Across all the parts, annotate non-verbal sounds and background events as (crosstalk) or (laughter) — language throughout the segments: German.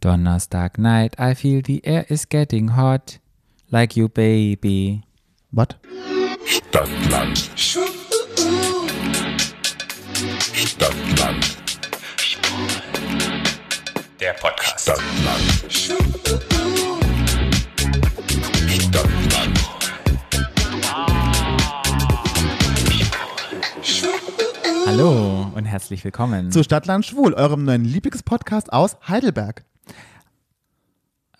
Donnerstag night, I feel the air is getting hot. Like you, baby. Was? Stadtland. Stadtland. Der Podcast. Stadtland. Stadtland. Hallo und herzlich willkommen. Zu Stadtland Schwul, eurem neuen Lieblingspodcast aus Heidelberg.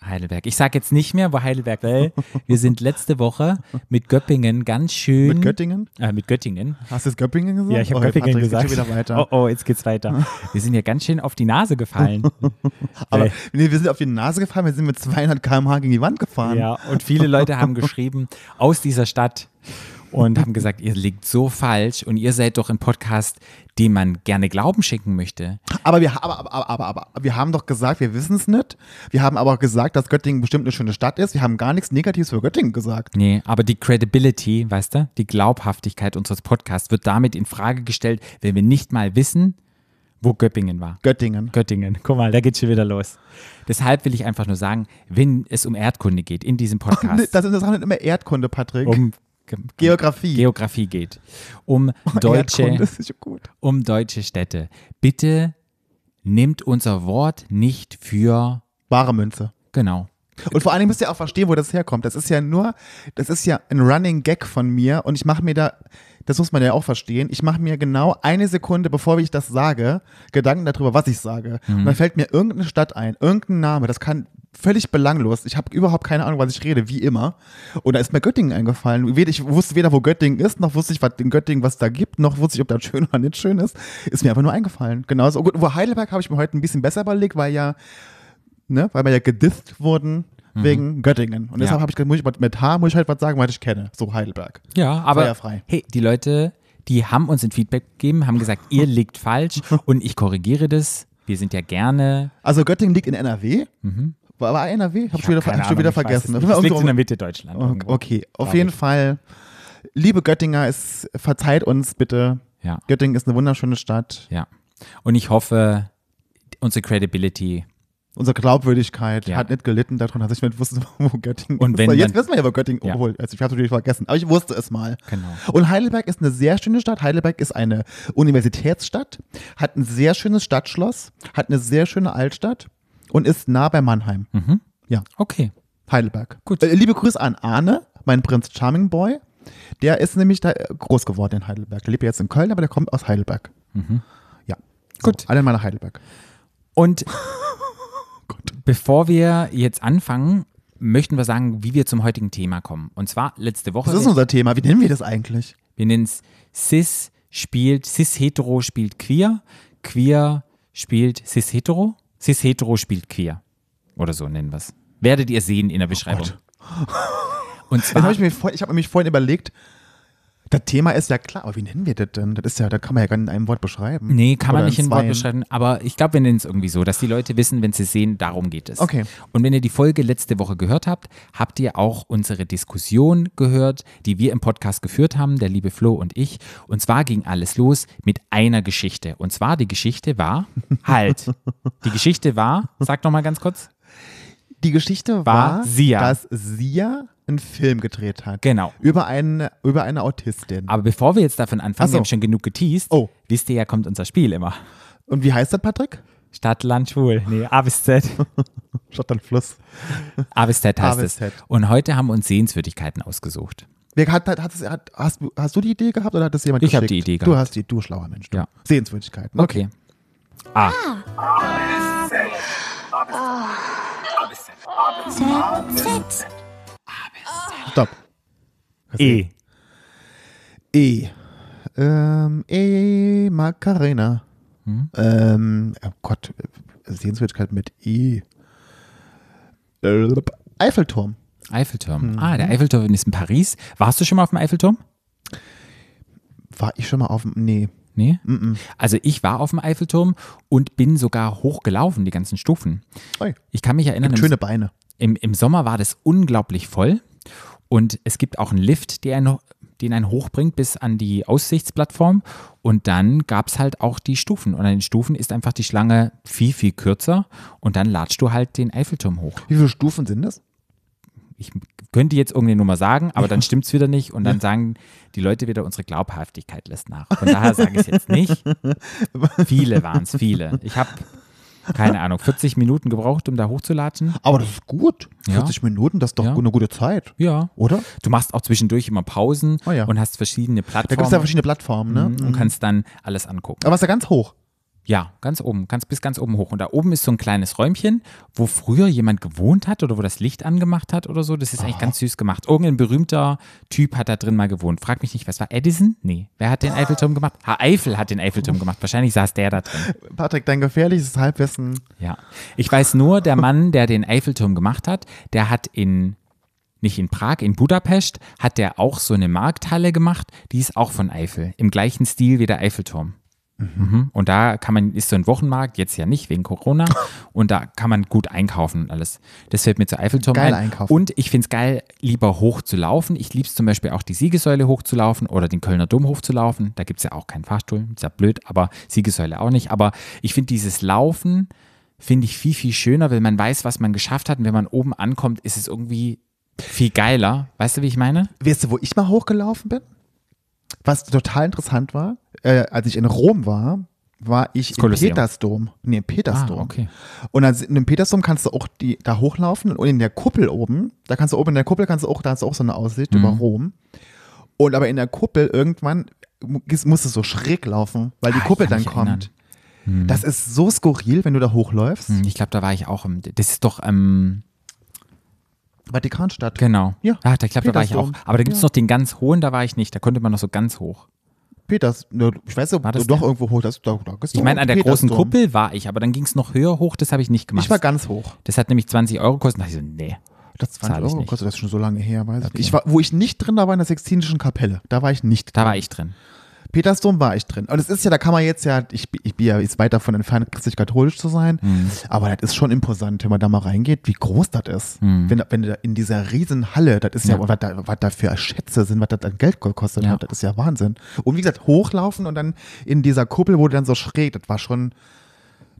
Heidelberg. Ich sage jetzt nicht mehr, wo Heidelberg will. Wir sind letzte Woche mit Göppingen ganz schön. Mit Göttingen? Äh, mit Göttingen. Hast du jetzt Göppingen gesagt? Ja, ich habe Oh, Göppingen Patrick, gesagt. Schon wieder weiter. Oh, oh, jetzt geht's weiter. Wir sind ja ganz schön auf die Nase gefallen. (laughs) Aber Weil- nee, wir sind auf die Nase gefahren, wir sind mit 200 km/h gegen die Wand gefahren. Ja, und viele Leute haben geschrieben aus dieser Stadt und haben gesagt, ihr liegt so falsch und ihr seid doch ein Podcast, dem man gerne Glauben schenken möchte. Aber, wir, aber, aber, aber, aber, wir haben doch gesagt, wir wissen es nicht. Wir haben aber auch gesagt, dass Göttingen bestimmt eine schöne Stadt ist. Wir haben gar nichts Negatives für Göttingen gesagt. Nee, aber die Credibility, weißt du, die Glaubhaftigkeit unseres Podcasts wird damit in Frage gestellt, wenn wir nicht mal wissen, wo Göppingen war. Göttingen. Göttingen. Guck mal, da geht's schon wieder los. Deshalb will ich einfach nur sagen, wenn es um Erdkunde geht in diesem Podcast, Das ist das nicht immer Erdkunde, Patrick. um Geografie. Geografie geht, um (laughs) deutsche, nicht gut. um deutsche Städte, bitte nimmt unser Wort nicht für Wahre Münze. genau. Und vor allen Dingen müsst ihr auch verstehen, wo das herkommt. Das ist ja nur, das ist ja ein Running Gag von mir und ich mache mir da, das muss man ja auch verstehen, ich mache mir genau eine Sekunde, bevor ich das sage, Gedanken darüber, was ich sage. Und dann fällt mir irgendeine Stadt ein, irgendein Name, das kann völlig belanglos. Ich habe überhaupt keine Ahnung, was ich rede, wie immer. Und da ist mir Göttingen eingefallen. Ich wusste weder, wo Göttingen ist, noch wusste ich, was in Göttingen was da gibt, noch wusste ich, ob das schön (laughs) oder nicht schön ist. Ist mir einfach nur eingefallen. Genauso gut. Wo Heidelberg habe ich mir heute ein bisschen besser überlegt, weil ja ne, weil wir ja gedisst wurden wegen Göttingen. Und deshalb Ja. habe ich gesagt, ich mit H muss ich halt was sagen, was ich kenne. So Heidelberg. Ja, aber Feuerfrei. hey, die Leute, die haben uns ein Feedback gegeben, haben gesagt, ihr (laughs) liegt falsch und ich korrigiere das. Wir sind ja gerne. Also Göttingen liegt in NRW. War, war NRW? Hab ich schon wieder, keine hab ich schon wieder vergessen. es nicht. Das liegt in der Mitte Deutschland. okay, irgendwo. okay, auf jeden ich. Fall. Liebe Göttinger, es verzeiht uns bitte. Ja, Göttingen ist eine wunderschöne Stadt. ja. Und ich hoffe, unsere Credibility. Unsere Glaubwürdigkeit Ja. hat nicht gelitten darunter, dass ich nicht wusste, (laughs) wo Göttingen Und ist. wenn So, Jetzt wissen wir ja, wo Göttingen, Ja. obwohl, also ich habe es natürlich vergessen, aber ich wusste es mal. Genau. Und Heidelberg ist eine sehr schöne Stadt. Heidelberg ist eine Universitätsstadt, hat ein sehr schönes Stadtschloss, hat eine sehr schöne Altstadt und ist nah bei Mannheim. Ja, Okay. Heidelberg. Gut. Äh, liebe Grüße an Arne, mein Prinz Charming Boy. Der ist nämlich da äh, groß geworden in Heidelberg. Der lebt jetzt in Köln, aber der kommt aus Heidelberg. Ja. So, Gut. Alle mal nach Heidelberg. Und (laughs) bevor wir jetzt anfangen, möchten wir sagen, wie wir zum heutigen Thema kommen. Und zwar letzte Woche. Was ist unser Thema? Wie nennen wir das eigentlich? Wir nennen es Cis spielt, Cis-Hetero spielt Queer, Queer spielt Cis-Hetero, Cis-Hetero spielt Queer. Oder so nennen wir es. Werdet ihr sehen in der Beschreibung. (laughs) Und Jetzt hab zwar, ich mir ich habe mich vorhin überlegt, das Thema ist ja klar, aber wie nennen wir das denn? Das ist ja, das kann man ja gar nicht in einem Wort beschreiben. nee, kann man Oder nicht in Wort zweien. beschreiben, aber ich glaube, wir nennen es irgendwie so, dass die Leute wissen, wenn sie sehen, darum geht es. Okay. Und wenn ihr die Folge letzte Woche gehört habt, habt ihr auch unsere Diskussion gehört, die wir im Podcast geführt haben, der liebe Flo und ich. Und zwar ging alles los mit einer Geschichte. Und zwar die Geschichte war, (laughs) halt, die Geschichte war, sag noch mal ganz kurz. Die Geschichte War war, Sia. dass Sia einen Film gedreht hat. Genau. Über eine, über eine Autistin. Aber bevor wir jetzt davon anfangen, so. wir haben schon genug geteased, Oh. wisst ihr ja, kommt unser Spiel immer. Und wie heißt das, Patrick? Stadt, Land, Schwul. Nee, A bis Z. (laughs) Stadt an Fluss. A bis Z heißt A bis es. Z. Und heute haben wir uns Sehenswürdigkeiten ausgesucht. Wer hat, hat, hat, hat, hast, du- hast du die Idee gehabt oder hat das jemand Ich hab geschickt? die Idee Du gehabt. hast die, du schlauer Mensch. Du. Ja. Sehenswürdigkeiten. Okay. A. Stopp. E. E. Ähm, E. Macarena. Hm? Ähm, oh Gott, Sehenswürdigkeit mit E. Eiffelturm. Eiffelturm. Mhm. Ah, der Eiffelturm ist in Paris. Warst du schon mal auf dem Eiffelturm? War ich schon mal auf dem. Nee. Nee? Also ich war auf dem Eiffelturm und bin sogar hochgelaufen, die ganzen Stufen. Oi. Ich kann mich erinnern, im, schöne Beine. im, im Sommer war das unglaublich voll und es gibt auch einen Lift, der einen, den einen hochbringt bis an die Aussichtsplattform. Und dann gab es halt auch die Stufen. Und an den Stufen ist einfach die Schlange viel, viel kürzer. Und dann latschst du halt den Eiffelturm hoch. Wie viele Stufen sind das? Ich könnte jetzt irgendeine Nummer sagen, aber dann (laughs) stimmt es wieder nicht. Und dann sagen die Leute wieder, unsere Glaubhaftigkeit lässt nach. Von daher sage ich es jetzt nicht. (laughs) Viele waren es, viele. Ich habe, keine Ahnung, 40 Minuten gebraucht, um da hochzulatschen. Aber das ist gut. Ja. 40 Minuten, das ist doch Ja. eine gute Zeit. Ja. Oder? Du machst auch zwischendurch immer Pausen Oh ja. und hast verschiedene Da gibt es Plattformen ja verschiedene Plattformen, ne? Mhm, und kannst dann alles angucken. Aber es ist ja ganz hoch. Ja, ganz oben, ganz bis ganz oben hoch. Und da oben ist so ein kleines Räumchen, wo früher jemand gewohnt hat oder wo das Licht angemacht hat oder so. Das ist eigentlich ganz süß gemacht. Irgendein berühmter Typ hat da drin mal gewohnt. Frag mich nicht, was war Edison? Nee. Wer hat den Eiffelturm gemacht? Herr Eiffel hat den Eiffelturm gemacht. Wahrscheinlich saß der da drin. (laughs) Patrick, dein gefährliches Halbwissen. Ja. Ich weiß nur, der Mann, der den Eiffelturm gemacht hat, der hat in nicht in Prag, in Budapest, hat der auch so eine Markthalle gemacht, die ist auch von Eiffel, im gleichen Stil wie der Eiffelturm. Mhm. Und da kann man, ist so ein Wochenmarkt, jetzt ja nicht wegen Corona, (laughs) und da kann man gut einkaufen und alles. Das fällt mir zu Eiffelturm Geil ein. einkaufen. Und ich finde es geil, lieber hoch zu laufen. Ich liebe es zum Beispiel auch, die Siegessäule hochzulaufen oder den Kölner Dom hochzulaufen. Da gibt es ja auch keinen Fahrstuhl, ist ja blöd, aber Siegessäule auch nicht. Aber ich finde dieses Laufen, finde ich viel, viel schöner, weil man weiß, was man geschafft hat. Und wenn man oben ankommt, ist es irgendwie viel geiler. Weißt du, wie ich meine? Weißt du, wo ich mal hochgelaufen bin? Was total interessant war, äh, als ich in Rom war, war ich im. Petersdom. Nee, im Petersdom. Ah, okay. Und dann, in dem Petersdom kannst du auch die, da hochlaufen und in der Kuppel oben, da kannst du oben in der Kuppel kannst du auch, da hast du auch so eine Aussicht Mhm. über Rom. Und aber in der Kuppel irgendwann mu- musst du so schräg laufen, weil die Ah, Kuppel dann kommt. Das ist so skurril, wenn du da hochläufst. Hm, Ich glaube, da war ich auch. Im, das ist doch, ähm, Vatikanstadt. genau. Ja, Ah, da, ich glaube, da war ich auch. Aber da gibt es Ja. noch den ganz hohen, da war ich nicht. Da konnte man noch so ganz hoch. Peters, ne, ich weiß nicht, War ob das du doch der? irgendwo hoch, das, da, da Ich meine, an der großen. Kuppel war ich, aber dann ging es noch höher hoch, das habe ich nicht gemacht. Ich war ganz hoch. das hat nämlich 20 Euro gekostet. Da dachte ich so, nee. Das Zahl 20 ich Euro kostet das ist schon so lange her, weiß ich Okay. nicht. Ich war, wo ich nicht drin war, war in der Sextinischen Kapelle. Da war ich nicht. Da war ich drin. Petersdom war ich drin. Und es ist ja, da kann man jetzt ja, ich, ich bin ja jetzt weit davon entfernt, christlich-katholisch zu sein, Mhm. aber das ist schon imposant, wenn man da mal reingeht, wie groß das ist. Wenn, wenn du da in dieser riesen Halle, das ist ja, Mhm. Ja. was, da, was da für Schätze sind, was das an Geld gekostet Ja. hat, das ist ja Wahnsinn. Und wie gesagt, hochlaufen und dann in dieser Kuppel wurde dann so schräg, das war schon,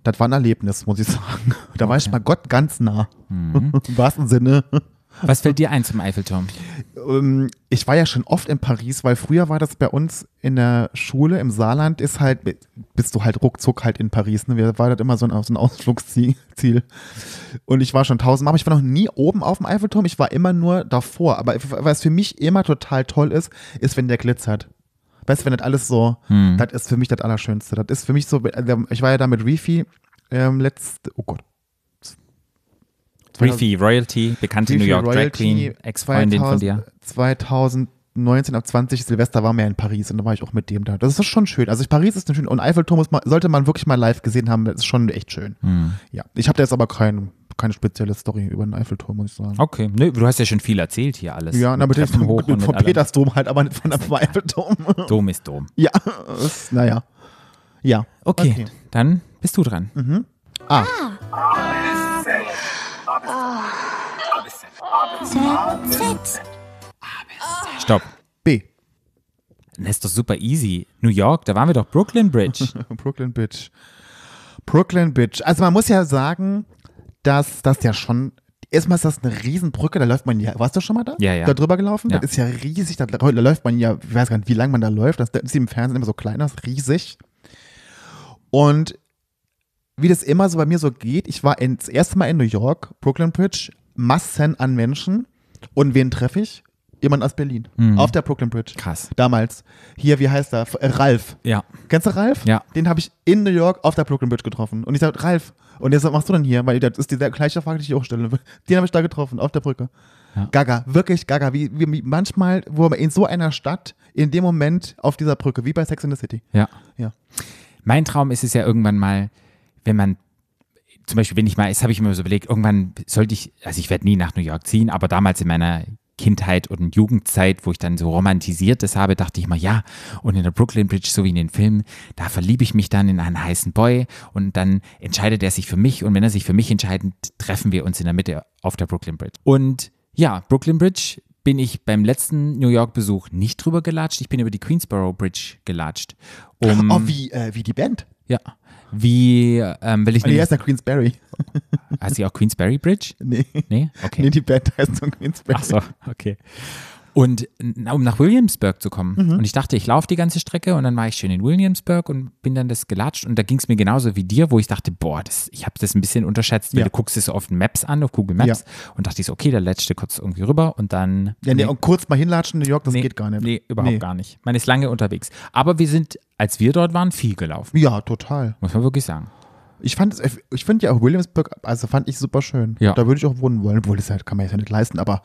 das war ein Erlebnis, muss ich sagen. (laughs) Da war ich mal Gott ganz nah. Mhm. (laughs) Im wahrsten Sinne. Was fällt dir ein zum Eiffelturm? Ähm, ich war ja schon oft in Paris, weil früher war das bei uns in der Schule im Saarland, ist halt, bist du halt ruckzuck halt in Paris. Ne? Wir- War das immer so ein, so ein Ausflugsziel. Ziel. Und ich war schon tausendmal, aber ich war noch nie oben auf dem Eiffelturm, ich war immer nur davor. Aber was für mich immer total toll ist, ist, wenn der glitzert. Weißt du, wenn das alles so, Hm. das ist für mich das Allerschönste. Das ist für mich so, also ich war ja da mit Reefy ähm, letzt, oh Gott. Reefy, Royalty, bekannte New Reefy York Drag Royalty Queen, Ex-Freundin von 2000 dir. 2019 ab 20 Silvester waren wir in Paris und da war ich auch mit dem da. Das ist schon schön. Also Paris ist eine schöne und Eiffelturm muss man, sollte man wirklich mal live gesehen haben. Das ist schon echt schön. Hm. Ja, ich habe da jetzt aber kein, keine spezielle Story über den Eiffelturm, muss ich sagen. Okay, Nö, du hast ja schon viel erzählt hier alles. Ja, Mit hoch und vom mit allem. Petersdom halt, aber nicht von vom Eiffelturm. (laughs) Dom ist Dom. ja, naja. Ja. Okay, dann bist du dran. Ah, Stopp. B. Das ist doch super easy. New York, da waren wir doch Brooklyn Bridge. (laughs) Brooklyn Bitch. Brooklyn Bitch. Also man muss ja sagen, dass das ja schon. Erstmal ist das eine Riesenbrücke, da läuft man ja. Warst du schon mal da? Ja, ja. Da drüber gelaufen? Ja. Das ist ja riesig, da, da läuft man ja, ich weiß gar nicht, wie lange man da läuft. Das ist im Fernsehen immer so klein, das ist riesig. Und wie das immer so bei mir so geht, ich war das erste Mal in New York, Brooklyn Bridge, Massen an Menschen. Und wen treffe ich? Jemand aus Berlin. Auf der Brooklyn Bridge. Krass. Damals. Hier, wie heißt er? Äh, Ralf. Ja. Kennst du Ralf? Ja. Den habe ich in New York auf der Brooklyn Bridge getroffen. Und ich sage, Ralf, und sagt, was machst du denn hier? Weil das ist die gleiche Frage, die ich auch stelle. (laughs) Den habe ich da getroffen, auf der Brücke. Ja. Gaga, wirklich Gaga. Wie, wie manchmal, wo man in so einer Stadt, in dem Moment auf dieser Brücke, wie bei Sex in the City. Ja. Ja. Mein Traum ist es ja irgendwann mal, wenn man, zum Beispiel, wenn ich mal, das habe ich mir so überlegt, irgendwann sollte ich, also ich werde nie nach New York ziehen, aber damals in meiner Kindheit und Jugendzeit, wo ich dann so romantisiert das habe, dachte ich mal, ja, und in der Brooklyn Bridge, so wie in den Filmen, da verliebe ich mich dann in einen heißen Boy und dann entscheidet er sich für mich und wenn er sich für mich entscheidet, treffen wir uns in der Mitte auf der Brooklyn Bridge. Und ja, Brooklyn Bridge bin ich beim letzten New York-Besuch nicht drüber gelatscht. Ich bin über die Queensboro Bridge gelatscht. Um, Oh, wie, äh, wie die Band. ja. Wie, ähm, will ich Oh, die heißt ja Queensberry. heißt die auch Queensberry Bridge? (laughs) Nee. Nee? Okay. Nee, die Band heißt so Queensberry. Ach so, okay. Und um nach Williamsburg zu kommen. Mhm. Und ich dachte, ich laufe die ganze Strecke und dann war ich schön in Williamsburg und bin dann das gelatscht. Und da ging es mir genauso wie dir, wo ich dachte, boah, das, ich habe das ein bisschen unterschätzt, weil Ja. du guckst es so auf Maps an, auf Google Maps. Und dachte ich so, okay, da lätschte kurz irgendwie rüber und dann. Ja, nee, und kurz mal hinlatschen in New York, das nee, geht gar nicht. Nee, überhaupt Nee. gar nicht. Man ist lange unterwegs. Aber wir sind, als wir dort waren, viel gelaufen. Ja, total. Muss man wirklich sagen. Ich fand es, ich finde ja auch Williamsburg, also fand ich super schön. Ja. Da würde ich auch wohnen wollen, obwohl das halt, kann man ja nicht leisten, aber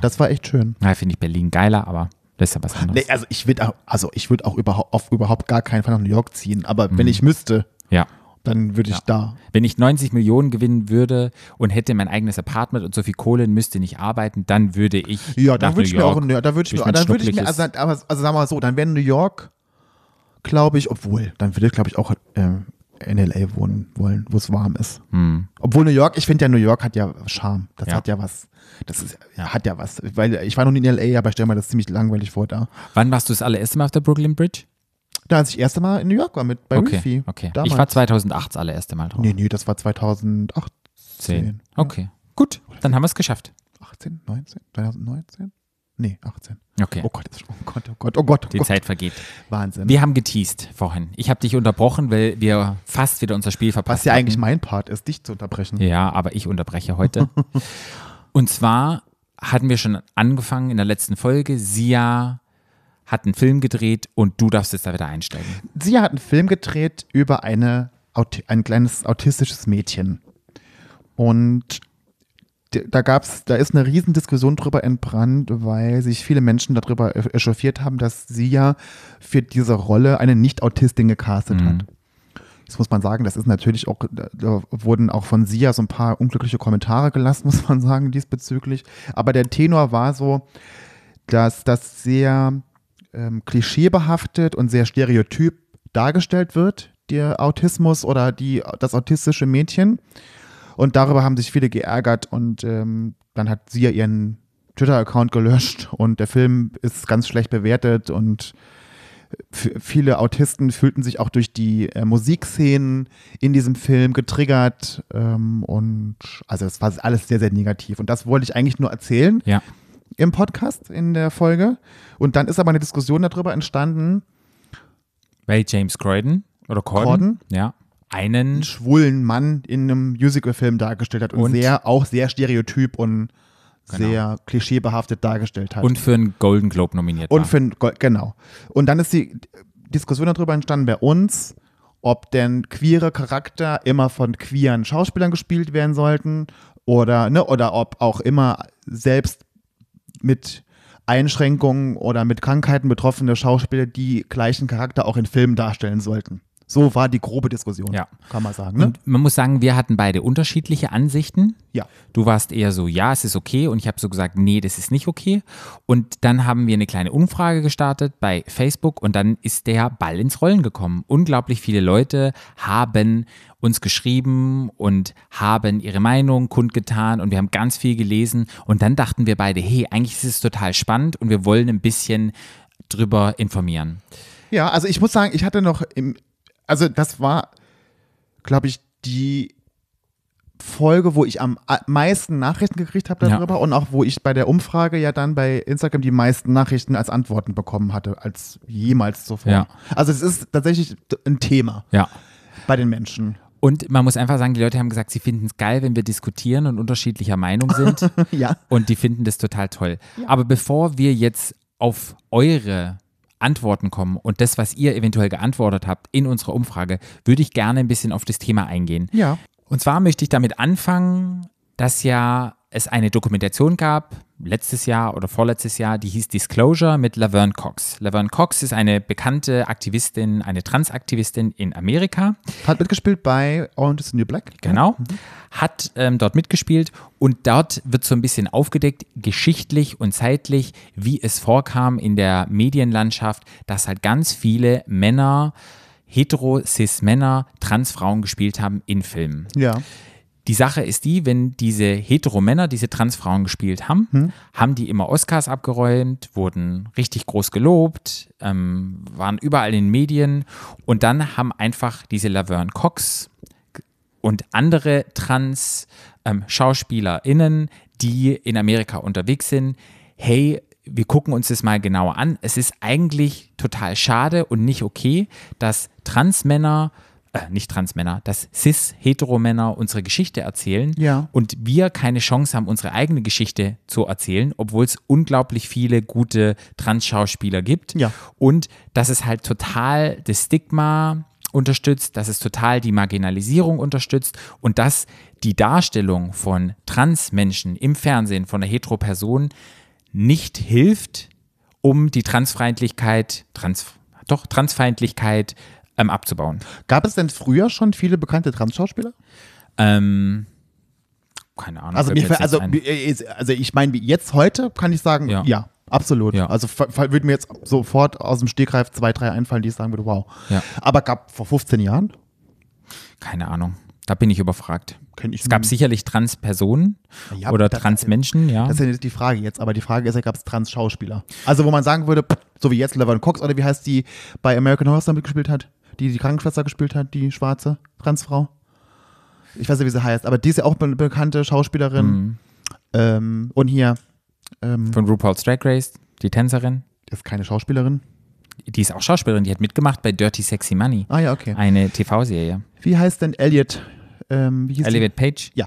das war echt schön. Na, finde ich Berlin geiler, aber das ist ja was anderes. Nee, also ich würde auch, also ich würde auch überhaupt, auf überhaupt gar keinen Fall nach New York ziehen, aber wenn ich müsste, ja. dann würde ich da. Wenn ich 90 Millionen gewinnen würde und hätte mein eigenes Apartment und so viel Kohle und müsste nicht arbeiten, dann würde ich Ja, nach da würde ich mir auch, ja, da würde ich mir, dann würde ich mir, also, also sagen wir mal so, dann wäre New York, glaube ich, obwohl, dann würde ich, glaube ich, auch ähm, in LA wohnen wollen, wo es warm ist. Hm. Obwohl New York, ich finde ja, New York hat ja Charme. Das Ja. hat ja was. Das ist, hat ja was. Weil ich war noch nie in LA, aber ich stelle mir das ziemlich langweilig vor da. Wann warst du das allererste Mal auf der Brooklyn Bridge? Da, als ich das erste Mal in New York war mit bei okay, Reefy. okay. Damals. Ich war 2008 das allererste Mal drauf. Nee, nee, das war 2018. Zehn. Okay, gut, dann haben wir es geschafft. 18, 19, 2019? Nee, 18. Okay, Oh Gott, oh Gott, oh Gott, oh Gott, oh die Gott. Zeit vergeht. Wahnsinn. Wir haben geteased vorhin. Ich habe dich unterbrochen, weil wir fast wieder unser Spiel verpasst Was ja hatten. eigentlich mein Part ist, dich zu unterbrechen. Ja, aber ich unterbreche heute. (laughs) Und zwar hatten wir schon angefangen in der letzten Folge. Sia hat einen Film gedreht und du darfst jetzt da wieder einsteigen. Sie hat einen Film gedreht über eine, ein kleines autistisches Mädchen. Und da gab's, da ist eine Riesendiskussion drüber entbrannt, weil sich viele Menschen darüber echauffiert haben, dass sie ja für diese Rolle eine Nicht-Autistin gecastet hat. Jetzt muss man sagen, das ist natürlich auch, da, wurden auch von Sia so ein paar unglückliche Kommentare gelassen, (laughs) muss man sagen, diesbezüglich. Aber der Tenor war so, dass das sehr ähm, klischeebehaftet und sehr stereotyp dargestellt wird, der Autismus oder die, das autistische Mädchen. Und darüber haben sich viele geärgert und ähm, dann hat sie ja ihren Twitter-Account gelöscht und der Film ist ganz schlecht bewertet und f- viele Autisten fühlten sich auch durch die äh, Musikszenen in diesem Film getriggert ähm, und also es war alles sehr, sehr negativ. Und das wollte ich eigentlich nur erzählen Ja. im Podcast in der Folge. Und dann ist aber eine Diskussion darüber entstanden, Weil James Croydon oder Corden, Corden? ja, einen einen schwulen Mann in einem Musicalfilm dargestellt hat und, Und? sehr, auch sehr stereotyp und Genau. sehr klischeebehaftet dargestellt hat. und für einen Golden Globe nominiert Und war. für ein, Go- genau. Und dann ist die Diskussion darüber entstanden bei uns, ob denn queere Charakter immer von queeren Schauspielern gespielt werden sollten oder, ne, oder ob auch immer selbst mit Einschränkungen oder mit Krankheiten betroffene Schauspieler die gleichen Charakter auch in Filmen darstellen sollten. So war die grobe Diskussion, Ja. kann man sagen. Ne? Und man muss sagen, wir hatten beide unterschiedliche Ansichten. ja. Du warst eher so, ja, es ist okay. Und ich habe so gesagt, nee, das ist nicht okay. Und dann haben wir eine kleine Umfrage gestartet bei Facebook und dann ist der Ball ins Rollen gekommen. Unglaublich viele Leute haben uns geschrieben und haben ihre Meinung kundgetan und wir haben ganz viel gelesen. Und dann dachten wir beide, hey, eigentlich ist es total spannend und wir wollen ein bisschen drüber informieren. Ja, also ich muss sagen, ich hatte noch im, also das war, glaube ich, die Folge, wo ich am meisten Nachrichten gekriegt habe Ja. darüber und auch wo ich bei der Umfrage ja dann bei Instagram die meisten Nachrichten als Antworten bekommen hatte, als jemals zuvor. Ja. Also es ist tatsächlich ein Thema Ja. bei den Menschen. Und man muss einfach sagen, die Leute haben gesagt, sie finden es geil, wenn wir diskutieren und unterschiedlicher Meinung sind. (laughs) ja. Und die finden das total toll. Aber bevor wir jetzt auf eure Antworten kommen und das, was ihr eventuell geantwortet habt in unserer Umfrage, würde ich gerne ein bisschen auf das Thema eingehen. Ja. Und zwar möchte ich damit anfangen, dass ja es eine Dokumentation gab, letztes Jahr oder vorletztes Jahr, die hieß Disclosure mit Laverne Cox. Laverne Cox ist eine bekannte Aktivistin, eine Transaktivistin in Amerika. Hat mitgespielt bei Orange is the New Black. Genau. Hat ähm, dort mitgespielt und dort wird so ein bisschen aufgedeckt, geschichtlich und zeitlich, wie es vorkam in der Medienlandschaft, dass halt ganz viele Männer, hetero-cis-Männer, Transfrauen gespielt haben in Filmen. Ja. Die Sache ist die, wenn diese Heteromänner diese Transfrauen gespielt haben, Hm. haben die immer Oscars abgeräumt, wurden richtig groß gelobt, ähm, waren überall in den Medien und dann haben einfach diese Laverne Cox und andere Trans-SchauspielerInnen, die in Amerika unterwegs sind, hey, wir gucken uns das mal genauer an. Es ist eigentlich total schade und nicht okay, dass Transmänner, äh, nicht Transmänner, dass Cis-Heteromänner unsere Geschichte erzählen Ja. und wir keine Chance haben, unsere eigene Geschichte zu erzählen, obwohl es unglaublich viele gute Trans-Schauspieler gibt. Ja. Und dass es halt total das Stigma unterstützt, dass es total die Marginalisierung unterstützt und dass die Darstellung von Transmenschen im Fernsehen von einer Hetero-Person nicht hilft, um die Transfeindlichkeit, Trans, doch, Transfeindlichkeit ähm, abzubauen. Gab es denn früher schon viele bekannte Trans-Schauspieler? Ähm, keine Ahnung. Also, mir, also, äh, also ich meine, wie jetzt heute kann ich sagen, Ja. ja, absolut. Ja. Also würde mir jetzt sofort aus dem Stegreif zwei, drei einfallen, die ich sagen würde, wow. Ja. Aber gab vor 15 Jahren? keine Ahnung. Da bin ich überfragt. Ich Es gab sicherlich Trans-Personen Ja, oder Trans-Menschen, ja. Das ist ja nicht die Frage jetzt, aber die Frage ist ja, gab es Trans-Schauspieler? Also wo man sagen würde, so wie jetzt Laverne Cox oder wie heißt die bei American Horror Story mitgespielt hat, die die Krankenschwester gespielt hat, die schwarze Transfrau? Ich weiß nicht, wie sie heißt, aber die ist ja auch eine bekannte Schauspielerin. Mhm. Ähm, und hier ähm, Von RuPaul's Drag Race, die Tänzerin. ist keine Schauspielerin. Die ist auch Schauspielerin, die hat mitgemacht bei Dirty Sexy Money. Ah ja, okay. Eine TV-Serie. Wie heißt denn Elliot? Ähm, hieß die? Elliot Page. Ja,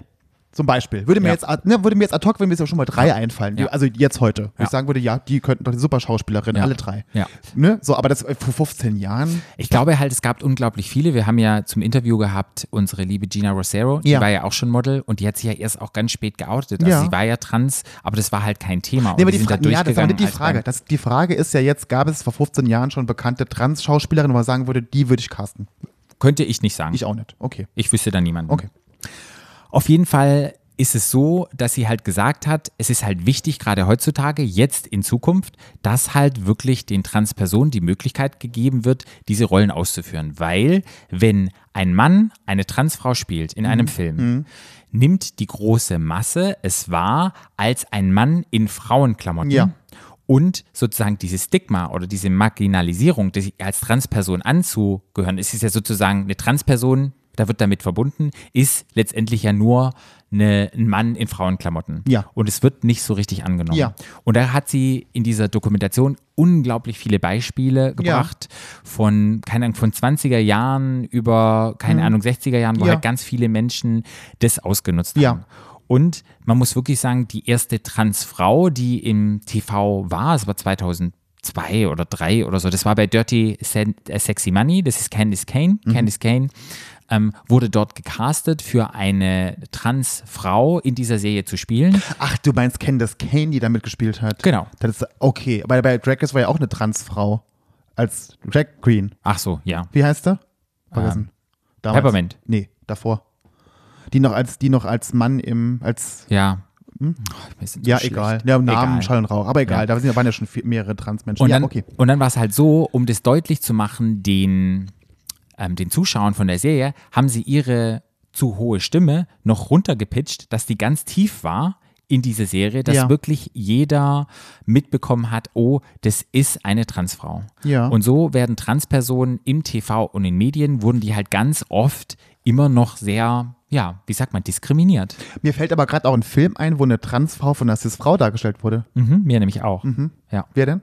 zum Beispiel. Würde mir, Ja. jetzt, ad- ne, würde mir jetzt ad hoc, wenn mir jetzt schon mal drei einfallen. Ja. Also jetzt heute. Wo Ja. ich sagen würde, ja, die könnten doch die super Schauspielerin, Ja. alle drei. Ja. Ne? So, aber das äh, vor 15 Jahren. Ich glaube halt, es gab unglaublich viele. Wir haben ja zum Interview gehabt unsere liebe Gina Rosero, die Ja. war ja auch schon Model und die hat sich ja erst auch ganz spät geoutet. Also Ja. sie war ja trans, aber das war halt kein Thema. Nee, aber die die sind da Frage, ja, das nicht die Frage. Das, die Frage ist ja jetzt, gab es vor 15 Jahren schon bekannte Trans-Schauspielerinnen, wo man sagen würde, die würde ich casten? Könnte ich nicht sagen. Ich auch nicht. Okay. Ich wüsste da niemanden. Okay. Auf jeden Fall ist es so, dass sie halt gesagt hat, es ist halt wichtig, gerade heutzutage, jetzt in Zukunft, dass halt wirklich den Transpersonen die Möglichkeit gegeben wird, diese Rollen auszuführen. Weil, wenn ein Mann eine Transfrau spielt in Mhm. einem Film, nimmt die große Masse es wahr als ein Mann in Frauenklamotten. Ja. Und sozusagen dieses Stigma oder diese Marginalisierung, die als Transperson anzugehören, es ist ja sozusagen eine Transperson, da wird damit verbunden, ist letztendlich ja nur eine, ein Mann in Frauenklamotten. Ja. Und es wird nicht so richtig angenommen. Ja. Und da hat sie in dieser Dokumentation unglaublich viele Beispiele gebracht von, keine Ahnung, von 20er Jahren über, keine Ahnung, 60er Jahren, wo Mhm. Ja. halt ganz viele Menschen das ausgenutzt Ja. haben. Und man muss wirklich sagen, die erste Transfrau, die im TV war, es war 2002 oder 3 oder so, das war bei Dirty äh, Sexy Money, das ist Candice Kane. Mhm. Candice Kane ähm, wurde dort gecastet für eine Transfrau in dieser Serie zu spielen. Ach, du meinst Candace Kane, die da mitgespielt hat? Genau. Das ist okay. Aber bei Drag Race war ja auch eine Transfrau. Als Drag Queen. Ach so, ja. Wie heißt er? Vergessen. Damals. Ähm, Peppermint. Nee, davor. Die noch als, die noch als Mann im, als, Ja. Oh, wir sind so ja, schlecht. egal. Ja, Namen, Egal. Schall und Rauch. Aber egal, Ja. da waren ja schon mehrere Transmenschen. Und, ja, dann, okay. und dann war es halt so, um das deutlich zu machen, den, ähm, den Zuschauern von der Serie, haben sie ihre zu hohe Stimme noch runtergepitcht, dass die ganz tief war in diese Serie, dass Ja. wirklich jeder mitbekommen hat, oh, das ist eine Transfrau. Ja. Und so werden Transpersonen im TV und in Medien, wurden die halt ganz oft immer noch sehr, ja, wie sagt man, diskriminiert. Mir fällt aber gerade auch ein Film ein, wo eine Transfrau von einer Cis-Frau dargestellt wurde. Mhm, mir nämlich auch. Mhm. Ja. Wer denn?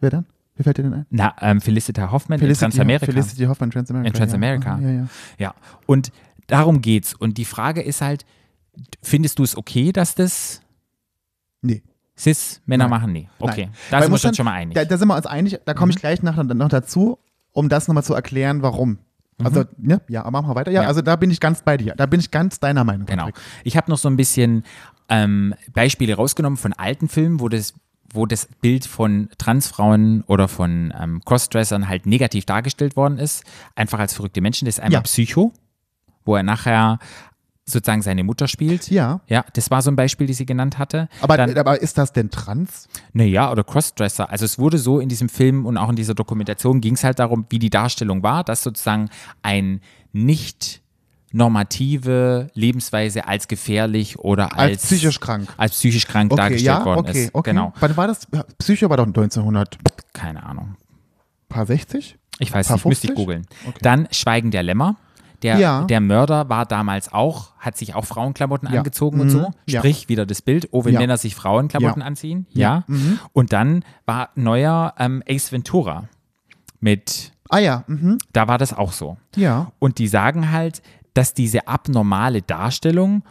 Wer denn? Wer fällt dir denn ein? Na, ähm, Felicita Hoffman in Transamerika. Felicity Hoffman, Transamerica. In Transamerica. Ja, ja, ja. Ja, und darum geht's. Und die Frage ist halt, findest du es okay, dass das Nee. Cis-Männer Nein. machen? Nee. Okay, Nein. da Weil sind wir uns dann- schon mal einig. Da, da sind wir uns einig, da komme ich Mhm. gleich nach, noch dazu, um das nochmal zu erklären, warum. Also, ne? Ja, aber machen wir weiter. Ja, Mhm. Ja. also da bin ich ganz bei dir. Da bin ich ganz deiner Meinung. Genau. Ich habe noch so ein bisschen ähm, Beispiele rausgenommen von alten Filmen, wo das wo das Bild von Transfrauen oder von ähm, Crossdressern halt negativ dargestellt worden ist, einfach als verrückte Menschen. Das ist einmal Ja. Psycho, wo er nachher sozusagen seine Mutter spielt. Ja. Ja, das war so ein Beispiel, die sie genannt hatte. Aber, Dann, aber ist das denn trans? Naja, oder Crossdresser. Also es wurde so in diesem Film und auch in dieser Dokumentation ging es halt darum, wie die Darstellung war, dass sozusagen ein nicht normative Lebensweise als gefährlich oder als, Als psychisch krank. als psychisch krank Okay, dargestellt ja, worden okay, ist. okay. Genau. Wann war das? Psycho war doch 1900, Keine Ahnung. paar 60? Ich weiß Paar nicht, müsste ich 50? googeln. Okay. Dann Schweigen der Lämmer. Der, Ja. der Mörder war damals auch, hat sich auch Frauenklamotten Ja. angezogen und Mhm. so. Ja. Sprich, wieder das Bild, oh, wenn Ja. Männer sich Frauenklamotten Ja. anziehen. Ja. Und dann war neuer ähm, Ace Ventura mit, Ah ja, mhm. da war das auch so. ja. Und die sagen halt, dass diese abnormale Darstellung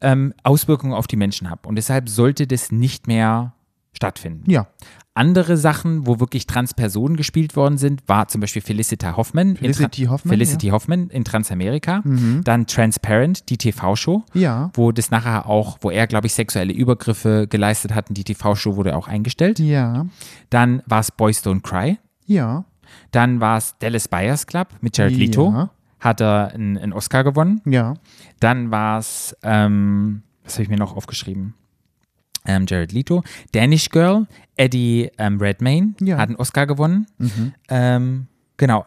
ähm, Auswirkungen auf die Menschen hat. Und deshalb sollte das nicht mehr stattfinden. Ja. Andere Sachen, wo wirklich Transpersonen gespielt worden sind, war zum Beispiel Felicita Hoffman. Felicity Hoffman, Felicity Hoffman in Transamerika. Dann Transparent, die TV-Show. Ja. Wo das nachher auch, wo er, glaube ich, sexuelle Übergriffe geleistet hat und die TV-Show wurde auch eingestellt. Ja. Dann war es Boys Don't Cry. Ja. Dann war es Dallas Buyers Club mit Jared Leto. Ja. Hat er einen, einen Oscar gewonnen. Ja. Dann war es, ähm, was habe ich mir noch aufgeschrieben? Ähm, Jared Leto. Danish Girl, Eddie ähm, Redmayne Ja. hat einen Oscar gewonnen. Ähm, genau.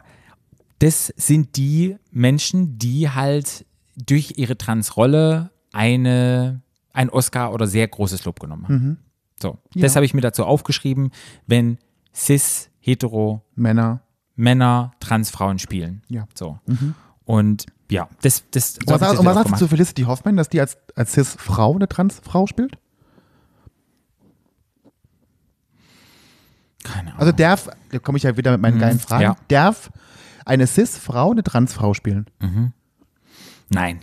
Das sind die Menschen, die halt durch ihre Transrolle eine, ein Oscar oder sehr großes Lob genommen haben. So, das habe ich mir dazu aufgeschrieben, wenn cis, hetero Männer. Männer Transfrauen spielen. Ja. So. Und ja, das, das Was, hab ich und was sagst du zu Felicity Hoffman, dass die als, als Cis-Frau eine Trans-Frau spielt? Keine Ahnung. Also darf, da komme ich ja wieder mit meinen geilen Fragen, ja. darf eine Cis-Frau eine Trans-Frau spielen? Nein.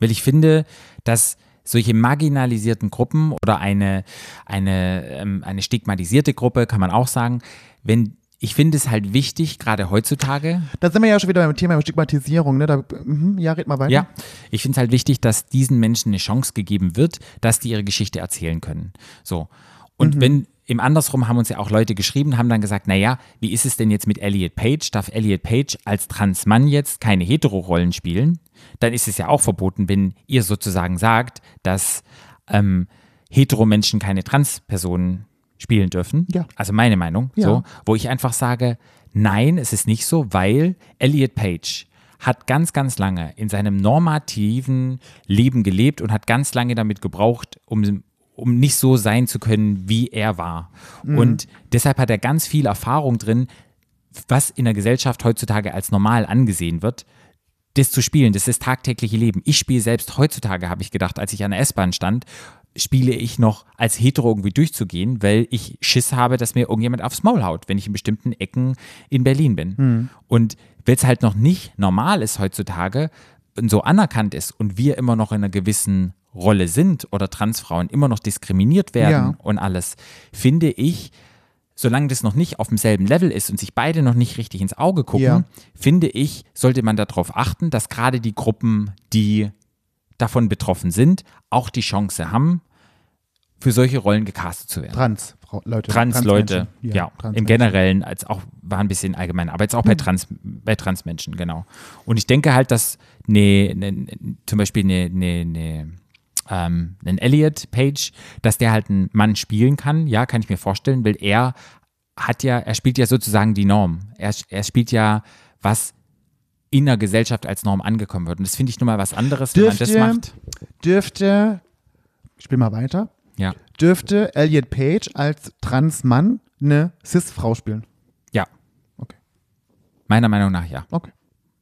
Weil ich finde, dass solche marginalisierten Gruppen oder eine, eine, ähm, eine stigmatisierte Gruppe, kann man auch sagen, wenn ich finde es halt wichtig, gerade heutzutage, Da sind wir ja schon wieder beim Thema Stigmatisierung, ne? Da, mhm, ja, red mal weiter. Ja, ich finde es halt wichtig, dass diesen Menschen eine Chance gegeben wird, dass die ihre Geschichte erzählen können. So. Und wenn im Andersrum haben uns ja auch Leute geschrieben, haben dann gesagt, naja, wie ist es denn jetzt mit Elliot Page? Darf Elliot Page als Transmann jetzt keine Hetero-Rollen spielen? Dann ist es ja auch verboten, wenn ihr sozusagen sagt, dass ähm, Hetero-Menschen keine Transpersonen spielen dürfen. Ja. Also meine Meinung. Ja. So, wo ich einfach sage, nein, es ist nicht so, weil Elliot Page hat ganz, ganz lange in seinem normativen Leben gelebt und hat ganz lange damit gebraucht, um, um nicht so sein zu können, wie er war. Und deshalb hat er ganz viel Erfahrung drin, was in der Gesellschaft heutzutage als normal angesehen wird, das zu spielen, das ist das tagtägliche Leben. Ich spiele selbst heutzutage, habe ich gedacht, als ich an der S-Bahn stand, spiele ich noch als Hetero irgendwie durchzugehen, weil ich Schiss habe, dass mir irgendjemand aufs Maul haut, wenn ich in bestimmten Ecken in Berlin bin. Und weil es halt noch nicht normal ist heutzutage und so anerkannt ist und wir immer noch in einer gewissen Rolle sind oder Transfrauen immer noch diskriminiert werden Ja. und alles, finde ich, solange das noch nicht auf demselben Level ist und sich beide noch nicht richtig ins Auge gucken, Ja. finde ich, sollte man darauf achten, dass gerade die Gruppen, die davon betroffen sind, auch die Chance haben, für solche Rollen gecastet zu werden. Trans, Leute. Trans-Leute, Transmenschen. ja, im Transmenschen. Generellen, als auch, war ein bisschen allgemein, aber jetzt auch bei Trans, bei Transmenschen, genau. Und ich denke halt, dass ne, ne, zum Beispiel eine, eine, eine ähm, einen Elliot Page, dass der halt einen Mann spielen kann, ja, kann ich mir vorstellen, weil er hat ja, er spielt ja sozusagen die Norm. Er, er spielt ja, was in der Gesellschaft als Norm angekommen wird. Und das finde ich nun mal was anderes, wenn man das Dürfte, macht. dürfte, ich spiel mal weiter, Ja, dürfte Elliot Page als Transmann eine Cis-Frau spielen? ja. Okay. Meiner Meinung nach ja. Okay.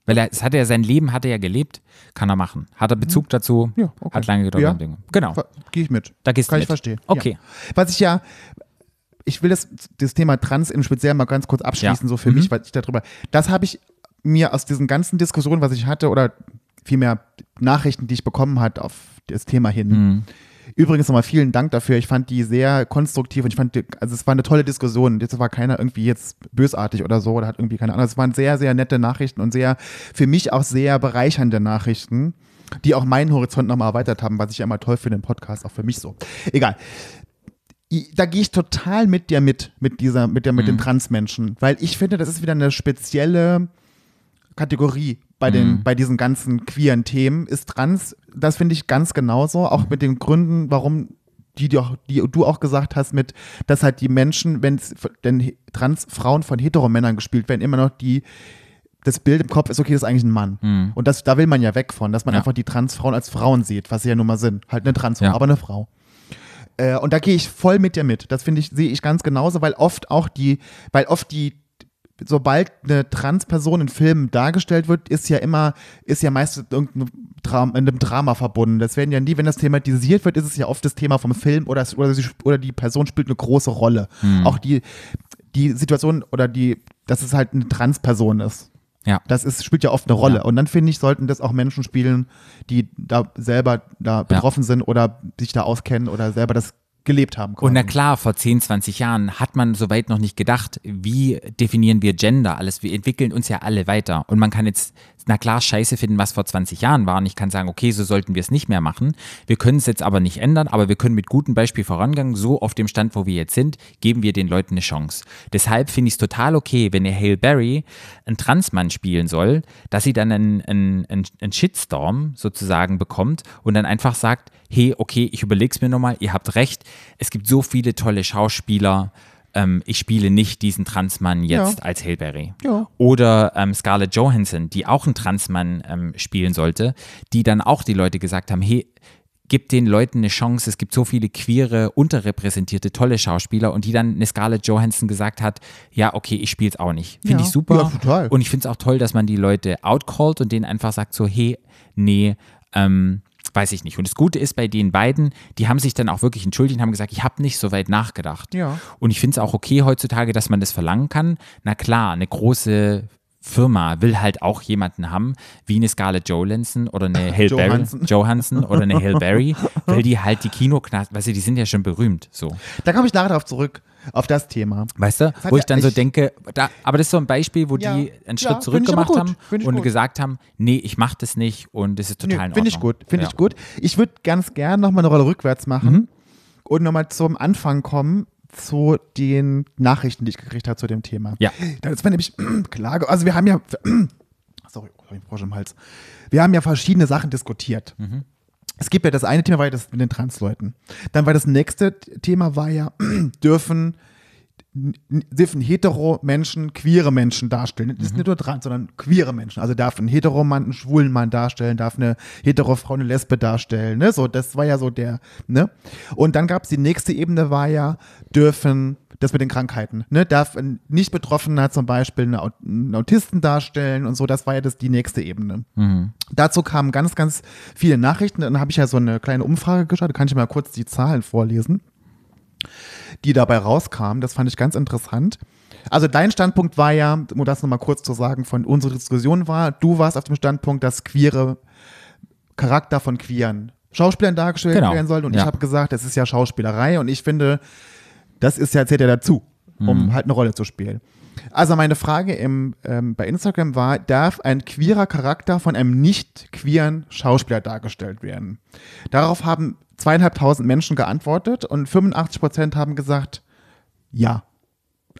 Weil er, es hat er, sein Leben hat er ja gelebt, kann er machen. Hat er Bezug dazu, Mhm. Ja, okay. hat lange gedauert. Ja. Genau, Gehe ich mit. da gehst Kann du ich mit. verstehen. Okay. Ja. Was ich ja, ich will das, das Thema Trans im Speziellen mal ganz kurz abschließen, Ja. so für Mhm. mich, weil ich darüber, das habe ich mir aus diesen ganzen Diskussionen, was ich hatte, oder vielmehr Nachrichten, die ich bekommen hat auf das Thema hin. Mhm. Übrigens nochmal vielen Dank dafür. Ich fand die sehr konstruktiv und ich fand, also es war eine tolle Diskussion. Jetzt war keiner irgendwie jetzt bösartig oder so oder hat irgendwie keine Ahnung. Es waren sehr, sehr nette Nachrichten und sehr, für mich auch sehr bereichernde Nachrichten, die auch meinen Horizont nochmal erweitert haben, was ich ja immer toll finde im Podcast, auch für mich so. Egal. Da gehe ich total mit dir mit, mit dieser, mit der, mit den Transmenschen, weil ich finde, das ist wieder eine spezielle Kategorie bei den, bei diesen ganzen queeren Themen. Ist Trans, das finde ich ganz genauso, auch mit den Gründen, warum die, die, auch, die du auch gesagt hast, mit, dass halt die Menschen, wenn es denn Transfrauen von Heteromännern gespielt werden, immer noch die das Bild im Kopf ist, okay, das ist eigentlich ein Mann. Mhm. Und das, da will man ja weg von, dass man Ja. einfach die Transfrauen als Frauen sieht, was sie ja nun mal sind. Halt eine Transfrau, Ja. aber eine Frau. Äh, und da gehe ich voll mit dir mit. Das finde ich, sehe ich ganz genauso, weil oft auch die, weil oft die, sobald eine Transperson in Filmen dargestellt wird, ist ja immer, ist ja meist mit irgendeinem Drama, in einem Drama verbunden. Das werden ja nie, wenn das thematisiert wird, ist es ja oft das Thema vom Film oder, es- oder, sie, oder die Person spielt eine große Rolle. Auch die, die Situation oder die, dass es halt eine Transperson ist. Ja. Das ist, spielt ja oft eine Rolle. Ja. Und dann finde ich, sollten das auch Menschen spielen, die da selber da betroffen sind oder sich da auskennen oder selber das gelebt haben. Und na klar, vor 10, 20 Jahren hat man soweit noch nicht gedacht, wie definieren wir Gender alles. Wir entwickeln uns ja alle weiter. Und man kann jetzt, na klar, Scheiße finden, was vor 20 Jahren war. Und ich kann sagen, okay, so sollten wir es nicht mehr machen. Wir können es jetzt aber nicht ändern, aber wir können mit gutem Beispiel vorangehen. So auf dem Stand, wo wir jetzt sind, geben wir den Leuten eine Chance. Deshalb finde ich es total okay, wenn ihr Hale Berry einen Transmann spielen soll, dass sie dann einen, einen, einen, Shitstorm sozusagen bekommt und dann einfach sagt, hey, okay, ich überleg's mir nochmal, ihr habt recht, es gibt so viele tolle Schauspieler, ähm, ich spiele nicht diesen Transmann jetzt Ja. als Hale Berry. Ja. Oder ähm, Scarlett Johansson, die auch einen Transmann ähm, spielen sollte, die dann auch die Leute gesagt haben, hey, gib den Leuten eine Chance, es gibt so viele queere, unterrepräsentierte, tolle Schauspieler und die dann eine Scarlett Johansson gesagt hat, ja, okay, ich spiele es auch nicht. Finde Ja. ich super. Ja, total. Und ich finde es auch toll, dass man die Leute outcallt und denen einfach sagt so, hey, nee, ähm, weiß ich nicht. Und das Gute ist bei den beiden, die haben sich dann auch wirklich entschuldigt und haben gesagt, ich habe nicht so weit nachgedacht. Ja. Und ich finde es auch okay heutzutage, dass man das verlangen kann. Na klar, eine große Firma will halt auch jemanden haben, wie eine Scarlett Johansson oder eine (laughs) Hale Berry, Johansson. (laughs) Johansson oder eine Hale Berry, weil die halt die Kinoknast, weißt du, die sind ja schon berühmt, so. Da komme ich nachher darauf zurück, auf das Thema. Weißt du, wo ja ich dann so denke, da, aber das ist so ein Beispiel, wo Ja. die einen Ja, Schritt zurück ich aber gemacht gut. haben und gut. gesagt haben, nee, ich mach das nicht und das ist total in Finde ich gut, finde Ja. ich gut. Ich würde ganz gern nochmal eine Rolle rückwärts machen Mhm. und nochmal zum Anfang kommen zu den Nachrichten, die ich gekriegt habe zu dem Thema. Ja. Da ist mir nämlich (clears throat) klar, ge- also wir haben ja, (clears throat) sorry, ich einen Frosch im Hals. Wir haben ja verschiedene Sachen diskutiert. Mhm. Es gibt ja das eine Thema war ja das mit den Transleuten. Dann war das nächste Thema war ja, (clears throat) dürfen dürfen hetero Menschen queere Menschen darstellen. Das ist nicht nur trans, sondern queere Menschen. Also darf ein hetero Mann einen schwulen Mann darstellen, darf eine hetero Frau eine Lesbe darstellen. Ne? So, das war ja so der, ne? Und dann gab es die nächste Ebene, war ja, dürfen das mit den Krankheiten. Ne? Darf ein nicht Betroffener zum Beispiel einen Autisten darstellen und so, das war ja das die nächste Ebene. Dazu kamen ganz, ganz viele Nachrichten. Dann habe ich ja so eine kleine Umfrage geschaut, da kann ich mal kurz die Zahlen vorlesen die dabei rauskamen. Das fand ich ganz interessant. Also dein Standpunkt war ja, um das nochmal kurz zu sagen, von unserer Diskussion war, du warst auf dem Standpunkt, dass queere Charakter von queeren Schauspielern dargestellt Genau. werden sollen. Und Ja. ich habe gesagt, das ist ja Schauspielerei und ich finde, das ist ja, zählt ja dazu, um Mhm. halt eine Rolle zu spielen. Also meine Frage im, ähm, bei Instagram war, darf ein queerer Charakter von einem nicht queeren Schauspieler dargestellt werden? Darauf haben zweieinhalbtausend Menschen geantwortet und 85 Prozent haben gesagt, ja.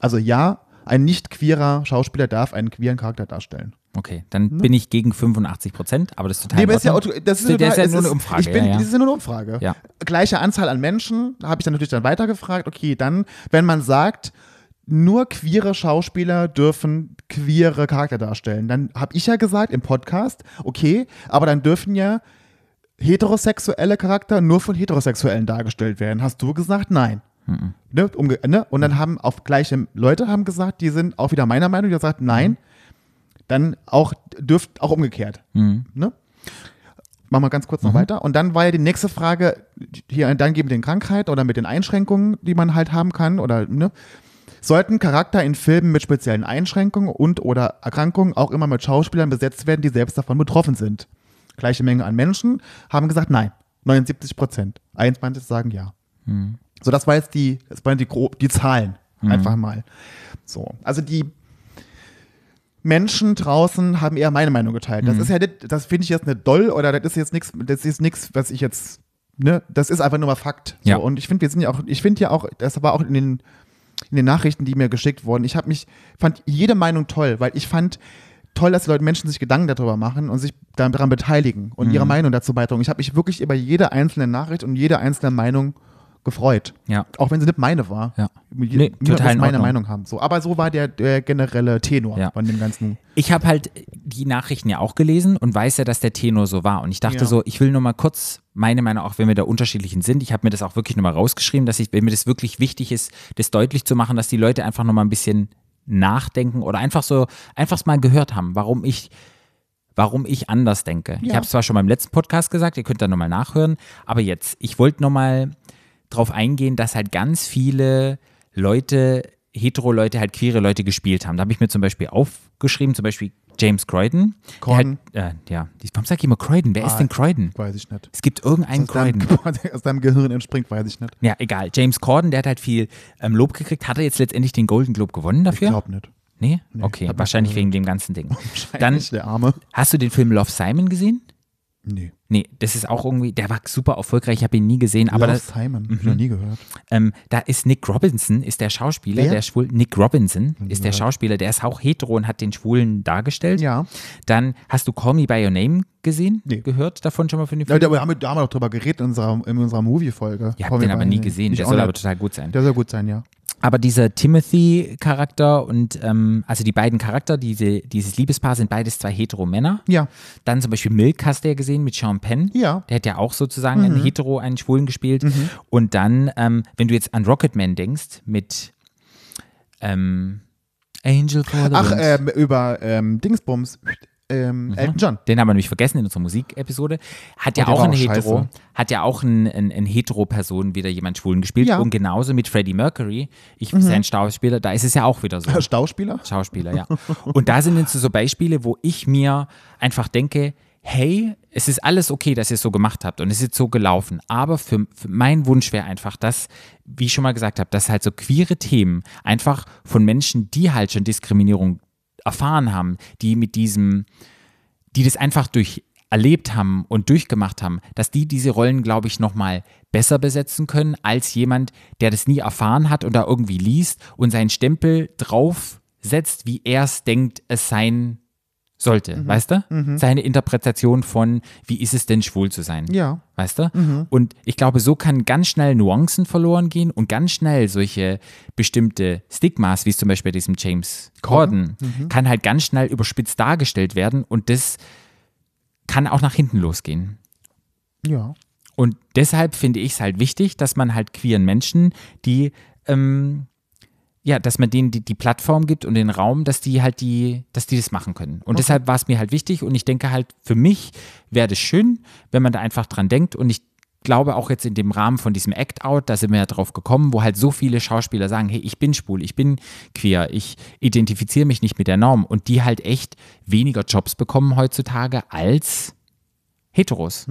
Also ja, ein nicht queerer Schauspieler darf einen queeren Charakter darstellen. Okay, dann bin ich gegen 85 Prozent, aber das ist total Nee, aber ist ja, Ordnung. auto- das ist, total- ist ja nur eine ist- Umfrage. Ich bin, ja, ja. Das ist ja nur eine Umfrage. Ja. Gleiche Anzahl an Menschen, da habe ich dann natürlich dann weitergefragt, okay, dann, wenn man sagt, nur queere Schauspieler dürfen queere Charakter darstellen, dann habe ich ja gesagt im Podcast, okay, aber dann dürfen ja heterosexuelle Charakter nur von Heterosexuellen dargestellt werden. Hast du gesagt, nein. Ne, umge ne? Und dann haben auch gleiche Leute haben gesagt, die sind auch wieder meiner Meinung, die haben gesagt, nein, dann auch dürft auch umgekehrt. Mhm. Ne? Machen wir ganz kurz noch weiter. Und dann war ja die nächste Frage, hier dann geben mit den Krankheiten oder mit den Einschränkungen, die man halt haben kann, oder ne? Sollten Charakter in Filmen mit speziellen Einschränkungen und oder Erkrankungen auch immer mit Schauspielern besetzt werden, die selbst davon betroffen sind? Gleiche Menge an Menschen haben gesagt nein. 79 Prozent. 21 sagen ja. So, das war jetzt die, das waren die, grob, die Zahlen. Einfach mal. So. Also die Menschen draußen haben eher meine Meinung geteilt. Das ist ja nicht, das finde ich jetzt nicht doll oder das ist jetzt nichts, das ist nichts, was ich jetzt, ne, das ist einfach nur mal Fakt. So. Ja. Und ich finde, wir sind ja auch, ich finde ja auch, das war auch in den, in den Nachrichten, die mir geschickt wurden, ich habe mich, fand jede Meinung toll, weil ich fand toll, dass die Leute Menschen sich Gedanken darüber machen und sich daran beteiligen und ihre Meinung dazu beitragen. Ich habe mich wirklich über jede einzelne Nachricht und jede einzelne Meinung gefreut. Ja. Auch wenn sie nicht meine war. Ja. Nee, total in meine. Meinung haben. So. Aber so war der, der generelle Tenor Ja. von dem ganzen. Ich habe halt die Nachrichten ja auch gelesen und weiß ja, dass der Tenor so war. Und ich dachte Ja. so, ich will nur mal kurz meine Meinung, auch wenn wir da unterschiedlichen sind, ich habe mir das auch wirklich nochmal rausgeschrieben, dass ich, wenn mir das wirklich wichtig ist, das deutlich zu machen, dass die Leute einfach nochmal ein bisschen nachdenken oder einfach so, einfach mal gehört haben, warum ich warum ich anders denke. Ich Ja. habe es zwar schon beim letzten Podcast gesagt, ihr könnt da nochmal nachhören, aber jetzt, ich wollte nochmal drauf eingehen, dass halt ganz viele Leute, hetero-Leute, halt queere Leute gespielt haben. Da habe ich mir zum Beispiel aufgeschrieben, zum Beispiel James Croydon. Croydon. Äh, ja, die- warum sag ich immer Croydon? Wer ist Ah, denn Croydon? Weiß ich nicht. Es gibt irgendeinen Aus deinem, Croydon. (laughs) aus deinem Gehirn entspringt, weiß ich nicht. Ja, egal. James Corden, der hat halt viel ähm, Lob gekriegt. Hat er jetzt letztendlich den Golden Globe gewonnen Ich dafür? glaube nicht. nee? Okay, hab ich wahrscheinlich wegen dem ganzen Ding. (laughs) Dann, der Arme. hast du den Film Love Simon gesehen? Nee. Nee, das ist auch irgendwie, der war super erfolgreich, ich habe ihn nie gesehen, aber Love das, Simon. Ich noch nie gehört. ähm, da ist Nick Robinson, ist der Schauspieler, Wer? der schwul, Nick Robinson ist der Schauspieler, der ist auch hetero und hat den Schwulen dargestellt. Ja. Dann hast du Call Me By Your Name gesehen, Nee. gehört davon schon mal von dem Ja, Film? da haben wir, da haben wir doch drüber geredet in unserer, in unserer Movie-Folge. Ihr Komm, habt den aber nie gesehen, Ich der auch soll aber total gut sein. Der soll gut sein, ja. Aber dieser Timothy-Charakter und ähm, also die beiden Charakter, diese, dieses Liebespaar sind beides zwei hetero Männer. Ja. Dann zum Beispiel Milk hast du ja gesehen mit Sean Penn. Ja. Mhm. Der hat ja auch sozusagen einen hetero, einen Schwulen gespielt. Und dann, ähm, wenn du jetzt an Rocketman denkst, mit ähm, Angel for the Ach, ähm, über ähm, Dingsbums. Ähm, Elton John. Den haben wir nämlich vergessen in unserer Musikepisode. Hat ja Oh, auch ein Hetero, hat ja auch ein, ein, ein Hetero-Person wieder jemand Schwulen gespielt. Ja. Mhm. Und genauso mit Freddie Mercury, ich sein Schauspieler, da ist es ja auch wieder so. (laughs) Stauspieler. Schauspieler, ja. Und da sind jetzt so Beispiele, wo ich mir einfach denke, hey, es ist alles okay, dass ihr es so gemacht habt und es ist so gelaufen. Aber für, für mein Wunsch wäre einfach, dass, wie ich schon mal gesagt habe, dass halt so queere Themen einfach von Menschen, die halt schon Diskriminierung erfahren haben, die mit diesem, die das einfach durch erlebt haben und durchgemacht haben, dass die diese Rollen, glaube ich, nochmal besser besetzen können als jemand, der das nie erfahren hat und da irgendwie liest und seinen Stempel drauf setzt, wie er es denkt, es sein sollte, weißt du? Seine Interpretation von, wie ist es denn schwul zu sein? Ja. Weißt du? Und ich glaube, so kann ganz schnell Nuancen verloren gehen und ganz schnell solche bestimmte Stigmas, wie es zum Beispiel bei diesem James Corden, kann halt ganz schnell überspitzt dargestellt werden und das kann auch nach hinten losgehen. Ja. Und deshalb finde ich es halt wichtig, dass man halt queeren Menschen, die, ähm, ja, dass man denen die, die Plattform gibt und den Raum, dass die halt die, dass die das machen können. Und deshalb war es mir halt wichtig und ich denke halt, für mich wäre das schön, wenn man da einfach dran denkt. Und ich glaube auch jetzt in dem Rahmen von diesem Act-Out, da sind wir ja drauf gekommen, wo halt so viele Schauspieler sagen, hey, ich bin schwul, ich bin queer, ich identifiziere mich nicht mit der Norm. Und die halt echt weniger Jobs bekommen heutzutage als Heteros.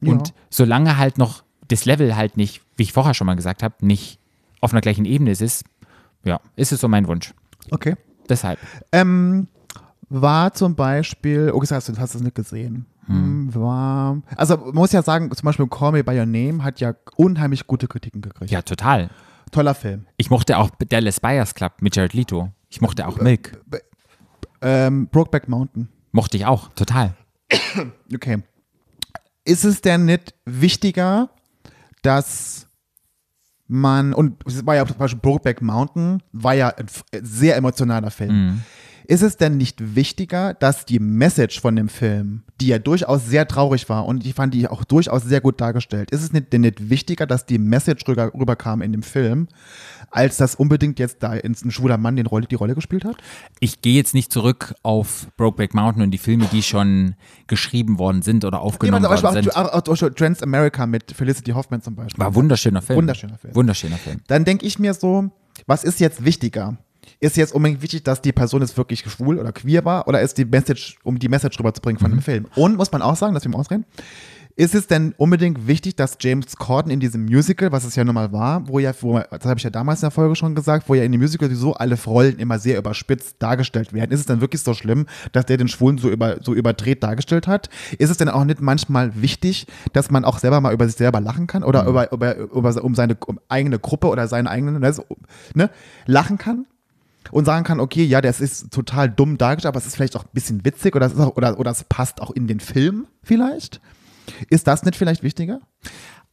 Und solange halt noch das Level halt nicht, wie ich vorher schon mal gesagt habe, nicht auf einer gleichen Ebene ist, ja, ist es so mein Wunsch. Okay. Deshalb. Ähm, war zum Beispiel, okay, hast du hast das nicht gesehen. Hm, War, also man muss ja sagen, zum Beispiel Call Me By Your Name hat ja unheimlich gute Kritiken gekriegt. Ja, total. Toller Film. Ich mochte auch Dallas Buyers Club mit Jared Leto. Ich mochte auch Milk. Ähm, Brokeback Mountain. Mochte ich auch, total. (coughs) Okay. Ist es denn nicht wichtiger, dass man, und es war ja zum Beispiel Brokeback Mountain, war ja ein sehr emotionaler Film. Ist es denn nicht wichtiger, dass die Message von dem Film, die ja durchaus sehr traurig war und ich fand die auch durchaus sehr gut dargestellt, ist es nicht, denn nicht wichtiger, dass die Message rüber, rüberkam in dem Film, als dass unbedingt jetzt da ein schwuler Mann den Rolle, die Rolle gespielt hat? Ich gehe jetzt nicht zurück auf Brokeback Mountain und die Filme, die schon geschrieben worden sind oder aufgenommen worden Beispiel sind. auch, auch, auch Trans America mit Felicity Hoffman zum Beispiel. War wunderschöner Film. Wunderschöner Film. Wunderschöner Film. dann denke ich mir so, was ist jetzt wichtiger? Ist jetzt unbedingt wichtig, dass die Person jetzt wirklich schwul oder queer war oder ist die Message, um die Message rüberzubringen von dem Film? Und muss man auch sagen, dass wir mal ausreden, ist es denn unbedingt wichtig, dass James Corden in diesem Musical, was es ja nun mal war, wo ja, wo, das habe ich ja damals in der Folge schon gesagt, wo ja in dem Musical sowieso alle Rollen immer sehr überspitzt dargestellt werden, ist es dann wirklich so schlimm, dass der den Schwulen so, über, so überdreht dargestellt hat? Ist es denn auch nicht manchmal wichtig, dass man auch selber mal über sich selber lachen kann oder über, über, über um seine um eigene Gruppe oder seine eigenen, ne, ne, lachen kann? Und sagen kann, okay, ja, das ist total dumm dargestellt, aber es ist vielleicht auch ein bisschen witzig oder es, auch, oder, oder es passt auch in den Film vielleicht. Ist das nicht vielleicht wichtiger?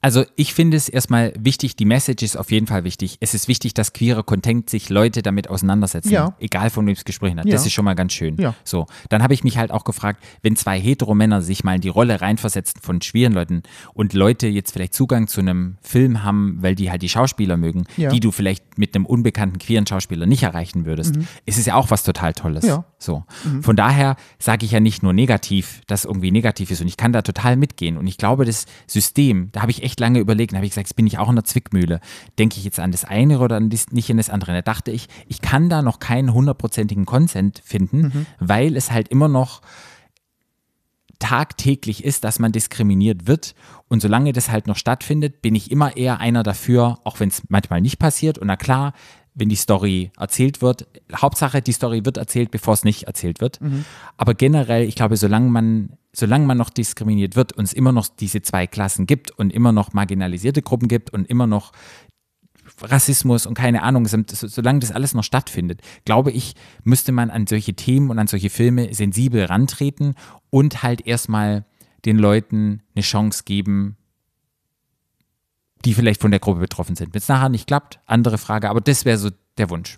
Also ich finde es erstmal wichtig, die Message ist auf jeden Fall wichtig. Es ist wichtig, dass queere Content sich Leute damit auseinandersetzen, Ja. egal von wem es gesprochen hat. Ja. Das ist schon mal ganz schön. Ja. So, dann habe ich mich halt auch gefragt, wenn zwei Hetero-Männer sich mal in die Rolle reinversetzen von schweren Leuten und Leute jetzt vielleicht Zugang zu einem Film haben, weil die halt die Schauspieler mögen, Ja. die du vielleicht mit einem unbekannten queeren Schauspieler nicht erreichen würdest, ist es ja auch was total Tolles. Mhm. Ja. Mhm. So. Von daher sage ich ja nicht nur negativ, dass irgendwie negativ ist und ich kann da total mitgehen und ich glaube, das System, da habe ich echt lange überlegt, da habe ich gesagt, jetzt bin ich auch in der Zwickmühle. Denke ich jetzt an das eine oder an das, nicht an das andere? Da dachte ich, ich kann da noch keinen hundertprozentigen Consent finden, Mhm. weil es halt immer noch tagtäglich ist, dass man diskriminiert wird. Und solange das halt noch stattfindet, bin ich immer eher einer dafür, auch wenn es manchmal nicht passiert. Und na klar, wenn die Story erzählt wird, Hauptsache, die Story wird erzählt, bevor es nicht erzählt wird. Aber generell, ich glaube, solange man, solange man noch diskriminiert wird und es immer noch diese zwei Klassen gibt und immer noch marginalisierte Gruppen gibt und immer noch Rassismus und keine Ahnung, solange das alles noch stattfindet, glaube ich, müsste man an solche Themen und an solche Filme sensibel rantreten und halt erstmal den Leuten eine Chance geben, die vielleicht von der Gruppe betroffen sind. Wenn es nachher nicht klappt, andere Frage, aber das wäre so der Wunsch.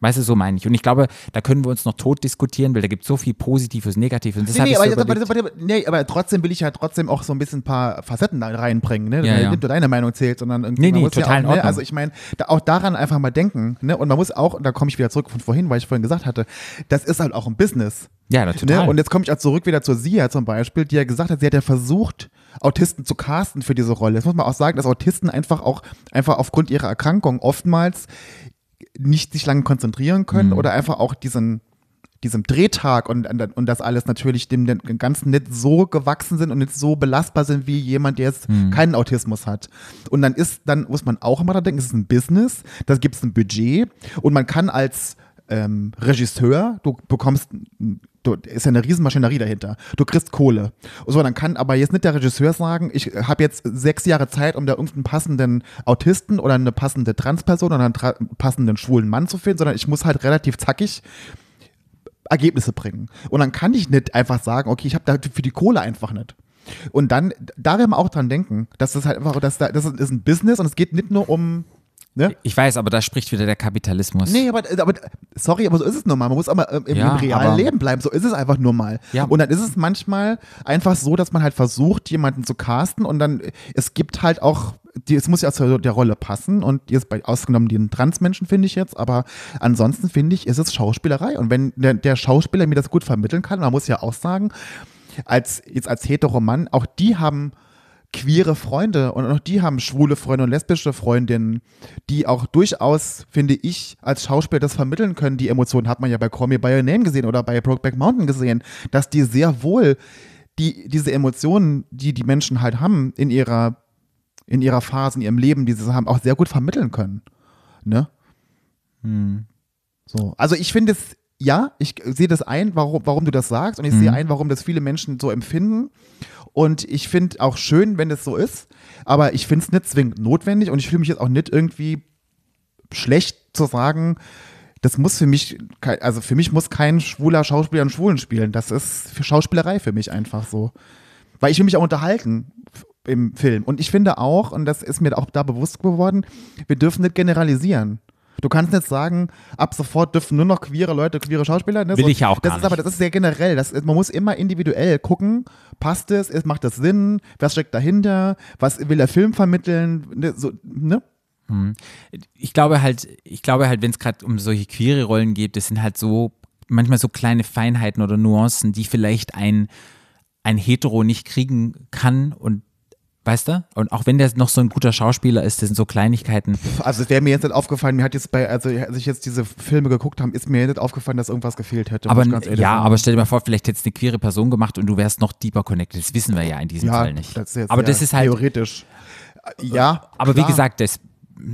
Weißt du, so meine ich. Und ich glaube, da können wir uns noch tot diskutieren, weil da gibt es so viel Positives, Negatives. Und das Nee, nee, ich aber, so aber, nee, aber trotzdem will ich ja trotzdem auch so ein bisschen ein paar Facetten da reinbringen, ne? Ja, ja. Nicht nur deine Meinung zählt, sondern irgendwie Nee, nee, ja total in auch, ne? Ordnung. Also ich meine, da, auch daran einfach mal denken, ne? Und man muss auch, und da komme ich wieder zurück von vorhin, weil ich vorhin gesagt hatte, das ist halt auch ein Business. ja, na, total. Ne? Und jetzt komme ich auch zurück wieder zur Sia zum Beispiel, die ja gesagt hat, sie hat ja versucht, Autisten zu casten für diese Rolle. Jetzt muss man auch sagen, dass Autisten einfach auch einfach aufgrund ihrer Erkrankung oftmals nicht sich lange konzentrieren können Mhm. oder einfach auch diesen diesem Drehtag und, und und das alles natürlich dem, dem Ganzen nicht so gewachsen sind und nicht so belastbar sind wie jemand, der jetzt Mhm. keinen Autismus hat. Und dann ist, dann muss man auch immer da denken, es ist ein Business, da gibt es ein Budget und man kann als ähm, Regisseur, du bekommst, du, ist ja eine Riesenmaschinerie dahinter. Du kriegst Kohle. Und so, dann kann aber jetzt nicht der Regisseur sagen, ich habe jetzt sechs Jahre Zeit, um da irgendeinen passenden Autisten oder eine passende Transperson oder einen tra- passenden schwulen Mann zu finden, sondern ich muss halt relativ zackig Ergebnisse bringen. Und dann kann ich nicht einfach sagen, okay, ich habe da für die Kohle einfach nicht. Und dann daran auch dran denken, dass das halt einfach, dass da, das ist ein Business und es geht nicht nur um, ne? ich weiß, aber da spricht wieder der Kapitalismus. Nee, aber, aber sorry, aber so ist es nun mal. Man muss aber im, im Ja, realen aber- Leben bleiben. So ist es einfach nur mal. Ja. Und dann ist es manchmal einfach so, dass man halt versucht, jemanden zu casten und dann, es gibt halt auch, die, es muss ja zu der Rolle passen und jetzt bei ausgenommen den Transmenschen finde ich jetzt, aber ansonsten finde ich, ist es Schauspielerei. Und wenn der, der Schauspieler mir das gut vermitteln kann, man muss ja auch sagen, als jetzt als hetero Mann, auch die haben queere Freunde und auch die haben schwule Freunde und lesbische Freundinnen, die auch durchaus, finde ich, als Schauspieler das vermitteln können. Die Emotionen hat man ja bei Call Me By Your Name gesehen oder bei Brokeback Mountain gesehen, dass die sehr wohl die, diese Emotionen, die die Menschen halt haben in ihrer, in ihrer Phase, in ihrem Leben, die sie haben, auch sehr gut vermitteln können. Ne? So. Also ich finde es, ja, ich sehe das ein, warum, warum du das sagst und ich sehe ein, warum das viele Menschen so empfinden. Und ich finde auch schön, wenn das so ist, aber ich finde es nicht zwingend notwendig und ich fühle mich jetzt auch nicht irgendwie schlecht zu sagen, das muss für mich, also für mich muss kein schwuler Schauspieler einen Schwulen spielen. Das ist für Schauspielerei für mich einfach so. Weil ich will mich auch unterhalten im Film. Und ich finde auch, und das ist mir auch da bewusst geworden, wir dürfen nicht generalisieren. Du kannst nicht sagen, ab sofort dürfen nur noch queere Leute, queere Schauspieler. Ne? Will ich ja auch das gar ist aber nicht. das ist sehr generell. Das ist, man muss immer individuell gucken, passt es, ist- macht das Sinn, was steckt dahinter, was will der Film vermitteln, ne? So, ne? ich glaube halt, ich glaube halt, wenn es gerade um solche queere Rollen geht, das sind halt so manchmal so kleine Feinheiten oder Nuancen, die vielleicht ein, ein Hetero nicht kriegen kann und weißt du? Und auch wenn der noch so ein guter Schauspieler ist, das sind so Kleinigkeiten. Also es wäre mir jetzt nicht aufgefallen, mir hat jetzt bei, also als ich jetzt diese Filme geguckt habe, ist mir nicht aufgefallen, dass irgendwas gefehlt hätte. Aber ganz ja, sagen. aber stell dir mal vor, vielleicht hätte es eine queere Person gemacht und du wärst noch deeper connected. Das wissen wir ja in diesem ja, Fall nicht. Das jetzt aber das ist halt, theoretisch. Äh, Ja, Aber klar. wie gesagt, das,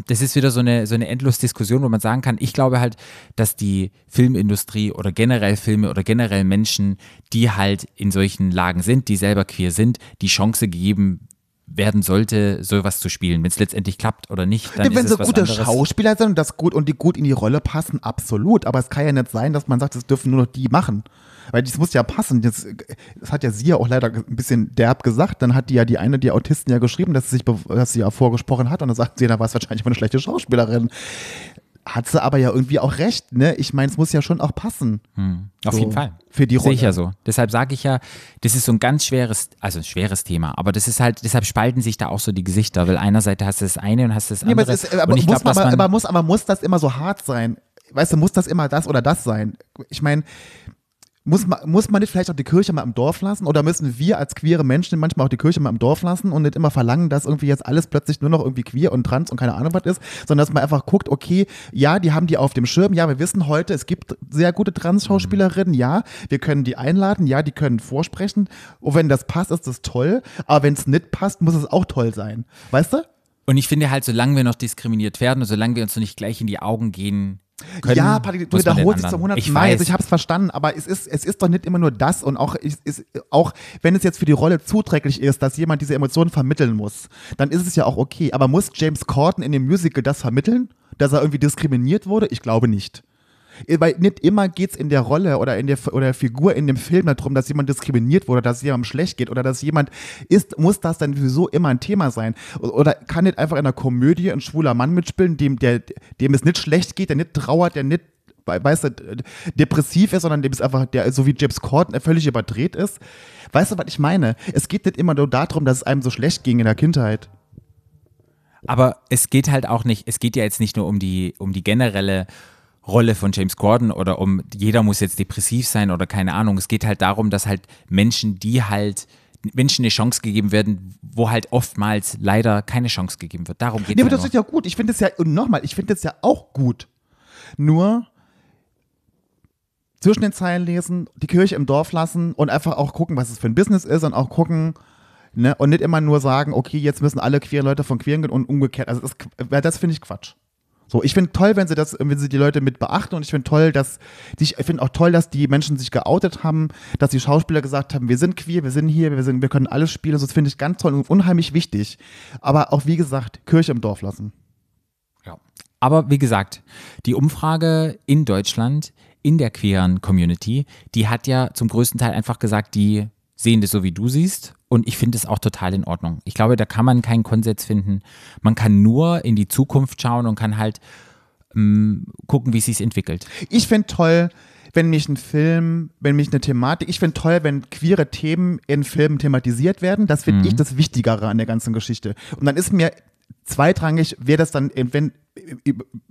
das ist wieder so eine, so eine endlos Diskussion, wo man sagen kann, ich glaube halt, dass die Filmindustrie oder generell Filme oder generell Menschen, die halt in solchen Lagen sind, die selber queer sind, die Chance gegeben werden sollte, sowas zu spielen. Wenn es letztendlich klappt oder nicht, dann Ja, wenn ist sie gute anderes. Schauspieler sind und das gut und die gut in die Rolle passen, absolut. Aber es kann ja nicht sein, dass man sagt, das dürfen nur noch die machen. Weil das muss ja passen. Das, das hat ja sie ja auch leider ein bisschen derb gesagt. Dann hat die ja die eine, die Autisten ja geschrieben, dass sie sich, dass sie ja vorgesprochen hat. Und dann sagt sie, da war es wahrscheinlich eine schlechte Schauspielerin. Hat sie aber ja irgendwie auch recht, ne? Ich meine, es muss ja schon auch passen. Auf So, jeden Fall. für die Sehe ich Rolle. ja so. Deshalb sage ich ja, das ist so ein ganz schweres, also ein schweres Thema. Aber das ist halt, deshalb spalten sich da auch so die Gesichter, weil einerseits hast du das eine und hast das aber, andere. es ist, aber, und ich muss glaube, man, dass aber, man, aber, muss, aber muss das immer so hart sein? Weißt du, muss das immer das oder das sein? Ich meine, muss man, muss man nicht vielleicht auch die Kirche mal im Dorf lassen? Oder müssen wir als queere Menschen manchmal auch die Kirche mal im Dorf lassen und nicht immer verlangen, dass irgendwie jetzt alles plötzlich nur noch irgendwie queer und trans und keine Ahnung was ist, sondern dass man einfach guckt, okay, ja, die haben die auf dem Schirm, ja, wir wissen heute, es gibt sehr gute Trans-Schauspielerinnen, ja, wir können die einladen, ja, die können vorsprechen. Und wenn das passt, ist das toll. Aber wenn es nicht passt, muss es auch toll sein. Weißt du? und ich finde halt, solange wir noch diskriminiert werden und solange wir uns noch nicht gleich in die Augen gehen können, ja, Patrick, du wiederholst dich zum hundertsten Ich Mal. weiß. Also ich habe es verstanden, aber es ist, es ist doch nicht immer nur das und auch, es ist, auch wenn es jetzt für die Rolle zuträglich ist, dass jemand diese Emotionen vermitteln muss, dann ist es ja auch okay. Aber muss James Corden in dem Musical das vermitteln, dass er irgendwie diskriminiert wurde? Ich glaube nicht. Weil nicht immer geht es in der Rolle oder in der, oder der Figur in dem Film darum, dass jemand diskriminiert wurde, dass es jemandem schlecht geht oder dass jemand ist, muss das dann sowieso immer ein Thema sein? Oder kann nicht einfach in einer Komödie ein schwuler Mann mitspielen, dem, der, dem es nicht schlecht geht, der nicht trauert, der nicht weißt du, depressiv ist, sondern dem ist einfach, der so wie James Corden völlig überdreht ist. Weißt du, was ich meine? Es geht nicht immer nur darum, dass es einem so schlecht ging in der Kindheit. Aber es geht halt auch nicht, es geht ja jetzt nicht nur um die, um die generelle Rolle von James Corden oder um jeder muss jetzt depressiv sein oder keine Ahnung. Es geht halt darum, dass halt Menschen, die halt Menschen eine Chance gegeben werden, wo halt oftmals leider keine Chance gegeben wird. Darum geht Nee, es aber das ist ja gut. Ich finde es ja, und nochmal, ich finde es ja auch gut. Nur zwischen den Zeilen lesen, die Kirche im Dorf lassen und einfach auch gucken, was es für ein Business ist und auch gucken, ne, und nicht immer nur sagen, okay, jetzt müssen alle queeren Leute von queeren gehen und umgekehrt. Also das, das finde ich Quatsch. So, ich finde toll, wenn sie das, wenn sie die Leute mit beachten und ich finde toll, dass ich finde auch toll, dass die Menschen sich geoutet haben, dass die Schauspieler gesagt haben, wir sind queer, wir sind hier, wir sind, wir können alles spielen. Also das finde ich ganz toll und unheimlich wichtig. Aber auch wie gesagt, Kirche im Dorf lassen. Ja. Aber wie gesagt, die Umfrage in Deutschland, in der queeren Community, die hat ja zum größten Teil einfach gesagt, die sehen das so, wie du siehst. Und ich finde es auch total in Ordnung. Ich glaube, da kann man keinen Konsens finden. Man kann nur in die Zukunft schauen und kann halt ähm, gucken, wie es sich entwickelt. Ich finde toll, wenn mich ein Film, wenn mich eine Thematik, ich finde toll, wenn queere Themen in Filmen thematisiert werden. Das finde ich das Wichtigere an der ganzen Geschichte. Und dann ist mir zweitrangig, wer das dann, wenn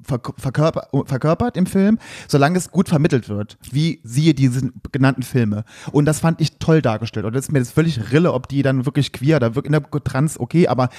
verkörpert, verkörpert im Film, solange es gut vermittelt wird, wie siehe diese genannten Filme. Und das fand ich toll dargestellt. Und das ist mir das völlig Rille, ob die dann wirklich queer oder wirklich trans, okay, aber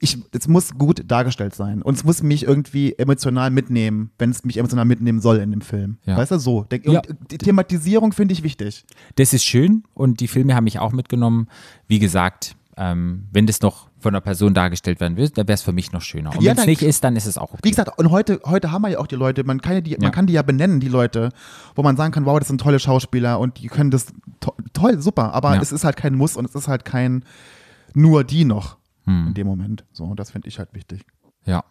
ich, es muss gut dargestellt sein. Und es muss mich irgendwie emotional mitnehmen, wenn es mich emotional mitnehmen soll in dem Film. Ja. Weißt du, so. Der, Ja. Die Thematisierung finde ich wichtig. Das ist schön und die Filme haben mich auch mitgenommen. Wie gesagt, ähm, wenn das noch von einer Person dargestellt werden will, dann wäre es für mich noch schöner. Und Ja, wenn es nicht ist, dann ist es auch okay. Wie gesagt, und heute, heute haben wir ja auch die Leute, man kann ja die, Ja. man kann die ja benennen, die Leute, wo man sagen kann, wow, das sind tolle Schauspieler und die können das to toll, super, aber es ist halt kein Muss und es ist halt kein nur die noch Hm. in dem Moment. So, und das finde ich halt wichtig. Ja.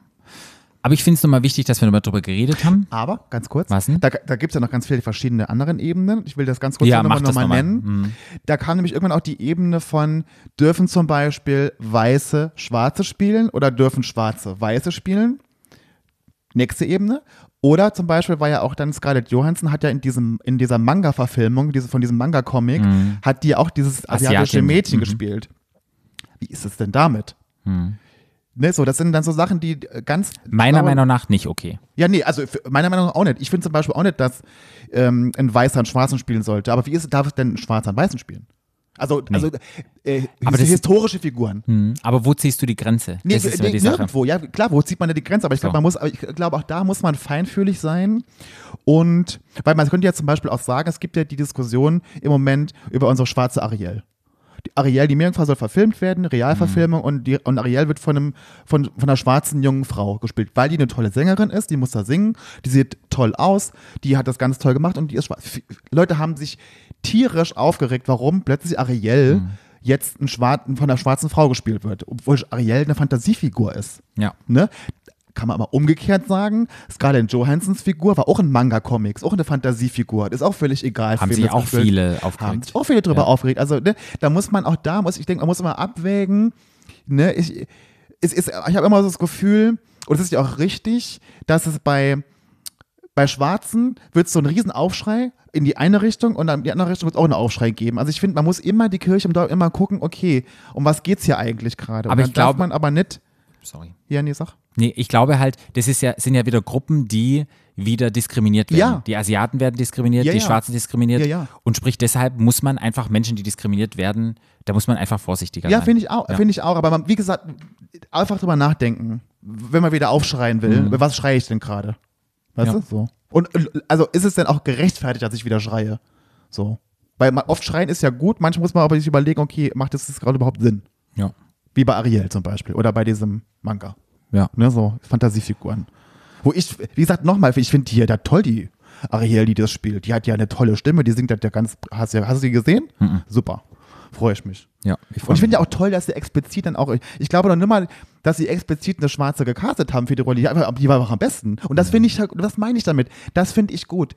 Aber ich finde es nochmal wichtig, dass wir nochmal drüber geredet haben. Aber, ganz kurz, Was denn? da, da gibt es ja noch ganz viele verschiedene anderen Ebenen. Ich will das ganz kurz Ja, nochmal noch noch nennen. Mhm. Da kam nämlich irgendwann auch die Ebene von, dürfen zum Beispiel Weiße Schwarze spielen oder dürfen Schwarze Weiße spielen? Nächste Ebene. Oder zum Beispiel war ja auch dann Scarlett Johansson hat ja in diesem, in dieser Manga-Verfilmung, diese, von diesem Manga-Comic, hat die auch dieses asiatische Asiatin. Mädchen Mhm. gespielt. Wie ist es denn damit? Hm. Ne, so, das sind dann so Sachen, die äh, ganz. Meiner ich glaube- Meinung nach nicht okay. ja, nee, also meiner Meinung nach auch nicht. Ich finde zum Beispiel auch nicht, dass ähm, ein Weißer einen Schwarzen spielen sollte. Aber wie ist darf es denn ein Schwarzer einen Weißen spielen? Also, also äh, Aber das- historische Figuren. Hm. Aber wo ziehst du die Grenze? Nee, das ist nee die Sache. nirgendwo. Ja, klar, wo zieht man denn die Grenze? Aber ich glaube, So. man muss, aber ich glaube, auch da muss man feinfühlig sein. Und, weil man könnte ja zum Beispiel auch sagen, es gibt ja die Diskussion im Moment über unsere schwarze Ariel. Die Ariel, die Meerjungfrau soll verfilmt werden, Realverfilmung, Mhm. und, die, und Ariel wird von, einem, von, von einer schwarzen jungen Frau gespielt, weil die eine tolle Sängerin ist, die muss da singen, die sieht toll aus, die hat das ganz toll gemacht und die ist schwarz. Leute haben sich tierisch aufgeregt, warum plötzlich Ariel Mhm. jetzt ein Schwar von einer schwarzen Frau gespielt wird, obwohl Ariel eine Fantasiefigur ist. Ja. Ne? Kann man aber umgekehrt sagen, Scarlett Johansons Figur war auch ein Manga-Comic, ist auch eine Fantasiefigur, ist auch völlig egal. Haben sich auch viele haben aufgeregt. sich auch viele drüber Ja. aufgeregt. Also ne, da muss man auch da, muss ich denke, man muss immer abwägen. Ne, ich, es ist, ich habe immer so das Gefühl, und es ist ja auch richtig, dass es bei bei Schwarzen wird es so einen riesen Aufschrei in die eine Richtung und dann in die andere Richtung wird es auch einen Aufschrei geben. Also ich finde, man muss immer die Kirche im Dorf immer gucken, okay, um was geht's hier eigentlich gerade? Und Aber dann ich glaube- darf man aber nicht, Sorry. ja, nee, sag. Nee, ich glaube halt, das ist ja, sind ja wieder Gruppen, die wieder diskriminiert werden. Ja. Die Asiaten werden diskriminiert, Ja, die ja. Schwarzen diskriminiert. Ja, ja. Und sprich, deshalb muss man einfach Menschen, die diskriminiert werden, da muss man einfach vorsichtiger Ja, sein. finde ich auch, Ja. finde ich auch. Aber man, wie gesagt, einfach drüber nachdenken, wenn man wieder aufschreien will, über was schreie ich denn gerade? Weißt Mhm. Ja. du? So. Und äh, also ist es denn auch gerechtfertigt, dass ich wieder schreie? So. Weil man, oft schreien ist ja gut, manchmal muss man aber sich überlegen, okay, macht das gerade überhaupt Sinn? Ja. Wie bei Ariel zum Beispiel oder bei diesem Manga. Ja. Ne, so Fantasiefiguren. Wo ich, wie gesagt, nochmal, ich finde die ja da toll, die Ariel, die das spielt. Die hat ja eine tolle Stimme, die singt das ja ganz. Hast du, hast du die gesehen? Super. Freue ich mich. Ja. Ich Und ich finde ja auch toll, dass sie explizit dann auch, ich glaube noch nicht mal, dass sie explizit eine Schwarze gecastet haben für die Rolle. Die, einfach- die war auch am besten. Und das finde ich, halt- was meine ich damit? Das finde ich gut.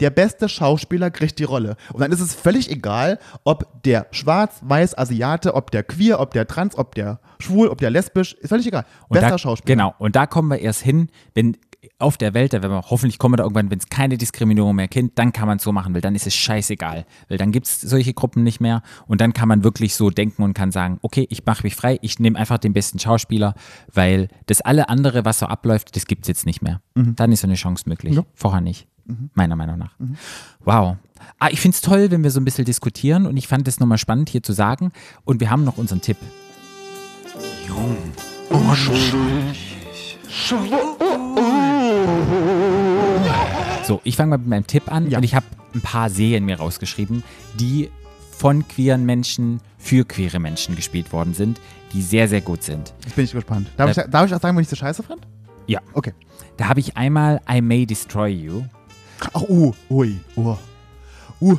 Der beste Schauspieler kriegt die Rolle. Und dann ist es völlig egal, ob der schwarz, weiß, Asiate, ob der queer, ob der trans, ob der schwul, ob der lesbisch, ist völlig egal. Und Bester da, Schauspieler. Genau. Und da kommen wir erst hin, wenn auf der Welt, da werden wir hoffentlich kommen wir da irgendwann, wenn es keine Diskriminierung mehr kennt, dann kann man es so machen, weil dann ist es scheißegal. Weil dann gibt es solche Gruppen nicht mehr und dann kann man wirklich so denken und kann sagen, okay, ich mache mich frei, ich nehme einfach den besten Schauspieler, weil das alle andere, was so abläuft, das gibt es jetzt nicht mehr. Dann ist so eine Chance möglich. Ja. Vorher nicht. Meiner Meinung nach. Wow. Ah, ich finde es toll, wenn wir so ein bisschen diskutieren und ich fand es nochmal spannend hier zu sagen. Und wir haben noch unseren Tipp. So, ich fange mal mit meinem Tipp an Ja. und ich habe ein paar Serien mir rausgeschrieben, die von queeren Menschen für queere Menschen gespielt worden sind, die sehr, sehr gut sind. Jetzt bin ich gespannt. Darf, Ja. ich, darf ich auch sagen, wenn ich sie scheiße fand? Ja. Okay. Da habe ich einmal I May Destroy You. Ach, uh, ui, uh. Uh,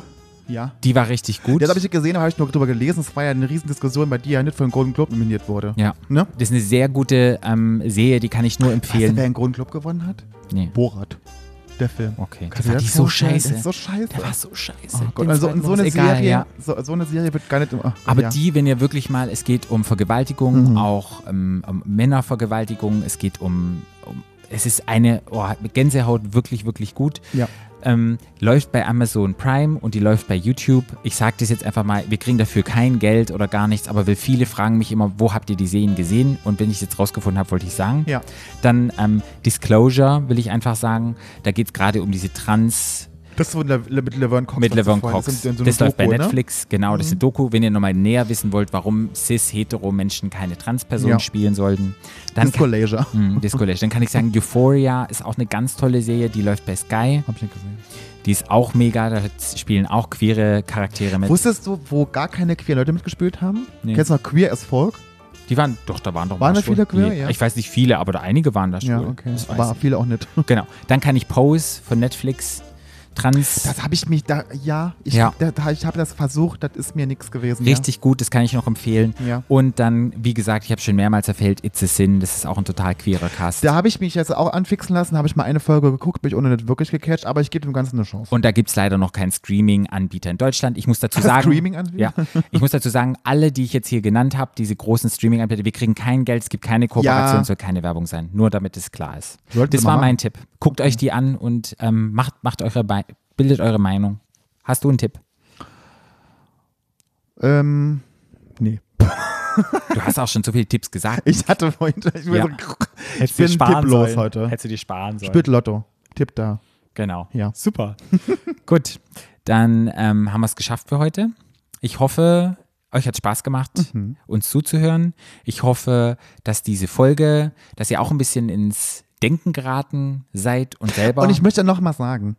ja. Die war richtig gut. Das habe ich nicht gesehen, aber habe ich nur drüber gelesen. Es war ja eine Riesendiskussion, bei die ja nicht für den Golden Globe nominiert wurde. ja. Ne? Das ist eine sehr gute ähm, Serie, die kann ich nur Weißt du, wer empfehlen. einen Golden Globe gewonnen hat? Nee. Borat. Der Film. Okay. Kannst Der war dir so scheiße. Der ist so scheiße. Der war so scheiße. Oh Gott, also so eine egal, Serie, ja. so, so eine Serie wird gar nicht. Oh, Aber ja. die, wenn ihr wirklich mal, es geht um Vergewaltigung, Mhm. auch ähm, um Männervergewaltigung, es geht um, um es ist eine oh, Gänsehaut wirklich, wirklich gut. Ja. Ähm, läuft bei Amazon Prime und die läuft bei YouTube. Ich sage das jetzt einfach mal, wir kriegen dafür kein Geld oder gar nichts, aber viele fragen mich immer, wo habt ihr die Serien gesehen? Und wenn ich es jetzt rausgefunden habe, wollte ich sagen. Ja. Dann ähm, Disclosure will ich einfach sagen, da geht es gerade um diese Trans- Das ist so Le Le mit Laverne Cox. mit Laverne Cox. Das, so das läuft bei Doku, ne? Netflix, genau, das ist eine Doku. Wenn ihr nochmal näher wissen wollt, warum cis-hetero-Menschen keine Transpersonen Ja. spielen sollten, dann Disco kann, Leisure. Mm, Disco dann kann ich sagen, Euphoria ist auch eine ganz tolle Serie, die läuft bei Sky. Hab ich nicht gesehen. Die ist auch mega, da spielen auch queere Charaktere mit. Wusstest du, wo gar keine queer Leute mitgespielt haben? Nee. Kennst du noch Queer as Folk? Die waren, doch, da waren doch Waren mal da viele queer? Ja. Ich weiß nicht viele, aber da einige waren da schwul. Ja, okay. Das Aber ich. viele auch nicht. Genau. Dann kann ich Pose von Netflix. Trans. Das habe ich mich da, ja, ich, Ja. Da, da, ich habe das versucht, das ist mir nichts gewesen. Richtig gut, das kann ich noch empfehlen. Ja. Und dann, wie gesagt, ich habe schon mehrmals erzählt, It's a Sin, das ist auch ein total queerer Cast. Ja. Da habe ich mich jetzt auch anfixen lassen, habe ich mal eine Folge geguckt, bin ich ohne nicht wirklich gecatcht, aber ich gebe dem Ganzen eine Chance. Und da gibt es leider noch keinen Streaming-Anbieter in Deutschland. Ich muss dazu sagen, Streaming-Anbieter? ja, ich muss dazu sagen, alle, die ich jetzt hier genannt habe, diese großen Streaming-Anbieter, wir kriegen kein Geld, es gibt keine Kooperation, Ja. es soll keine Werbung sein. Nur damit es klar ist. Sollten das war mein. Tipp. Guckt euch die an und ähm, macht, macht eure Be bildet eure Meinung. Hast du einen Tipp? Ähm, nee. (laughs) Du hast auch schon so viele Tipps gesagt. Ich hatte vorhin, ich, Ja. so, ich bin tipplos heute. Hättest du dir sparen sollen. Spielt Lotto. Tipp da. Genau. Ja. Super. (laughs) Gut, dann ähm, haben wir es geschafft für heute. Ich hoffe, euch hat Spaß gemacht, Mhm. uns zuzuhören. Ich hoffe, dass diese Folge, dass ihr auch ein bisschen ins Denken geraten seid und selber. Und ich möchte noch mal sagen,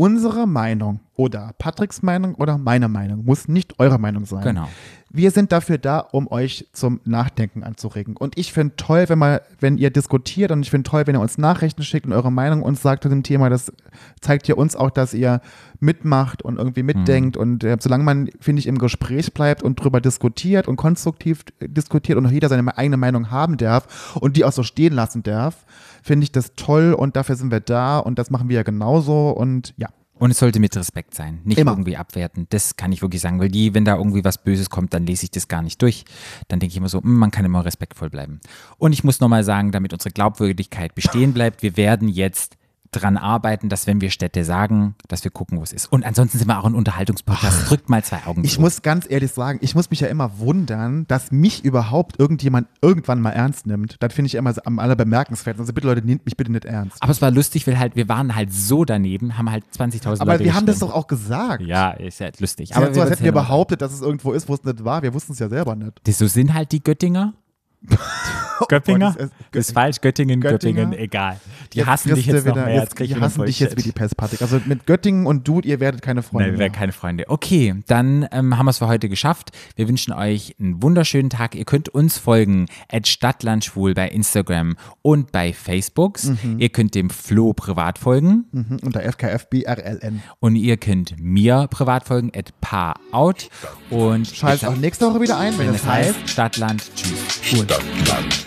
Unsere Meinung oder Patricks Meinung oder meine Meinung muss nicht eure Meinung sein. Genau. Wir sind dafür da, um euch zum Nachdenken anzuregen. Und ich finde toll, wenn, mal, wenn ihr diskutiert und ich finde toll, wenn ihr uns Nachrichten schickt und eure Meinung uns sagt zu dem Thema. Das zeigt ja uns auch, dass ihr mitmacht und irgendwie mitdenkt. Und äh, solange man, finde ich, im Gespräch bleibt und drüber diskutiert und konstruktiv diskutiert und auch jeder seine eigene Meinung haben darf und die auch so stehen lassen darf, finde ich das toll und dafür sind wir da und das machen wir ja genauso. Und ja. Und es sollte mit Respekt sein, nicht Immer. irgendwie abwerten. Das kann ich wirklich sagen, weil die, wenn da irgendwie was Böses kommt, dann lese ich das gar nicht durch. Dann denke ich immer so, hm, man kann immer respektvoll bleiben. Und ich muss nochmal sagen, damit unsere Glaubwürdigkeit bestehen bleibt, wir werden jetzt dran arbeiten, dass wenn wir Städte sagen, dass wir gucken, wo es ist. Und ansonsten sind wir auch ein Unterhaltungspodcast. Drückt mal zwei Augen Ich zu. muss ganz ehrlich sagen, ich muss mich ja immer wundern, dass mich überhaupt irgendjemand irgendwann mal ernst nimmt. Das finde ich immer am allerbemerkenswertesten. Also bitte Leute, nehmt mich bitte nicht ernst. Aber es war lustig, weil halt, wir waren halt so daneben, haben halt 20.000 Aber Leute wir haben das doch auch gesagt. Ja, ist ja lustig. Aber Aber so, als hätten wir behauptet, dass es irgendwo ist, wo es nicht war. Wir wussten es ja selber nicht. So sind halt die Göttinger. (laughs) Göppinger? Oh, das ist- Das falsch, Göttingen, Göttinger? Göttingen, egal. Die Jetzt hassen dich jetzt noch wieder, mehr. Jetzt, die hassen dich jetzt wie die. Pest, Patrick. Also mit Göttingen und du, ihr werdet keine Freunde Nein, wir werden keine Freunde. Okay, dann ähm, haben wir es für heute geschafft. Wir wünschen euch einen wunderschönen Tag. Ihr könnt uns folgen at Stadtlandschwul bei Instagram und bei Facebook. Ihr könnt dem Flo privat folgen Mhm, Unter FKFBRLN. und ihr könnt mir privat folgen at paarout und Schaltet auch nächste Woche wieder ein, wenn es heißt. heißt Stadtland. Tschüss. Stadtland,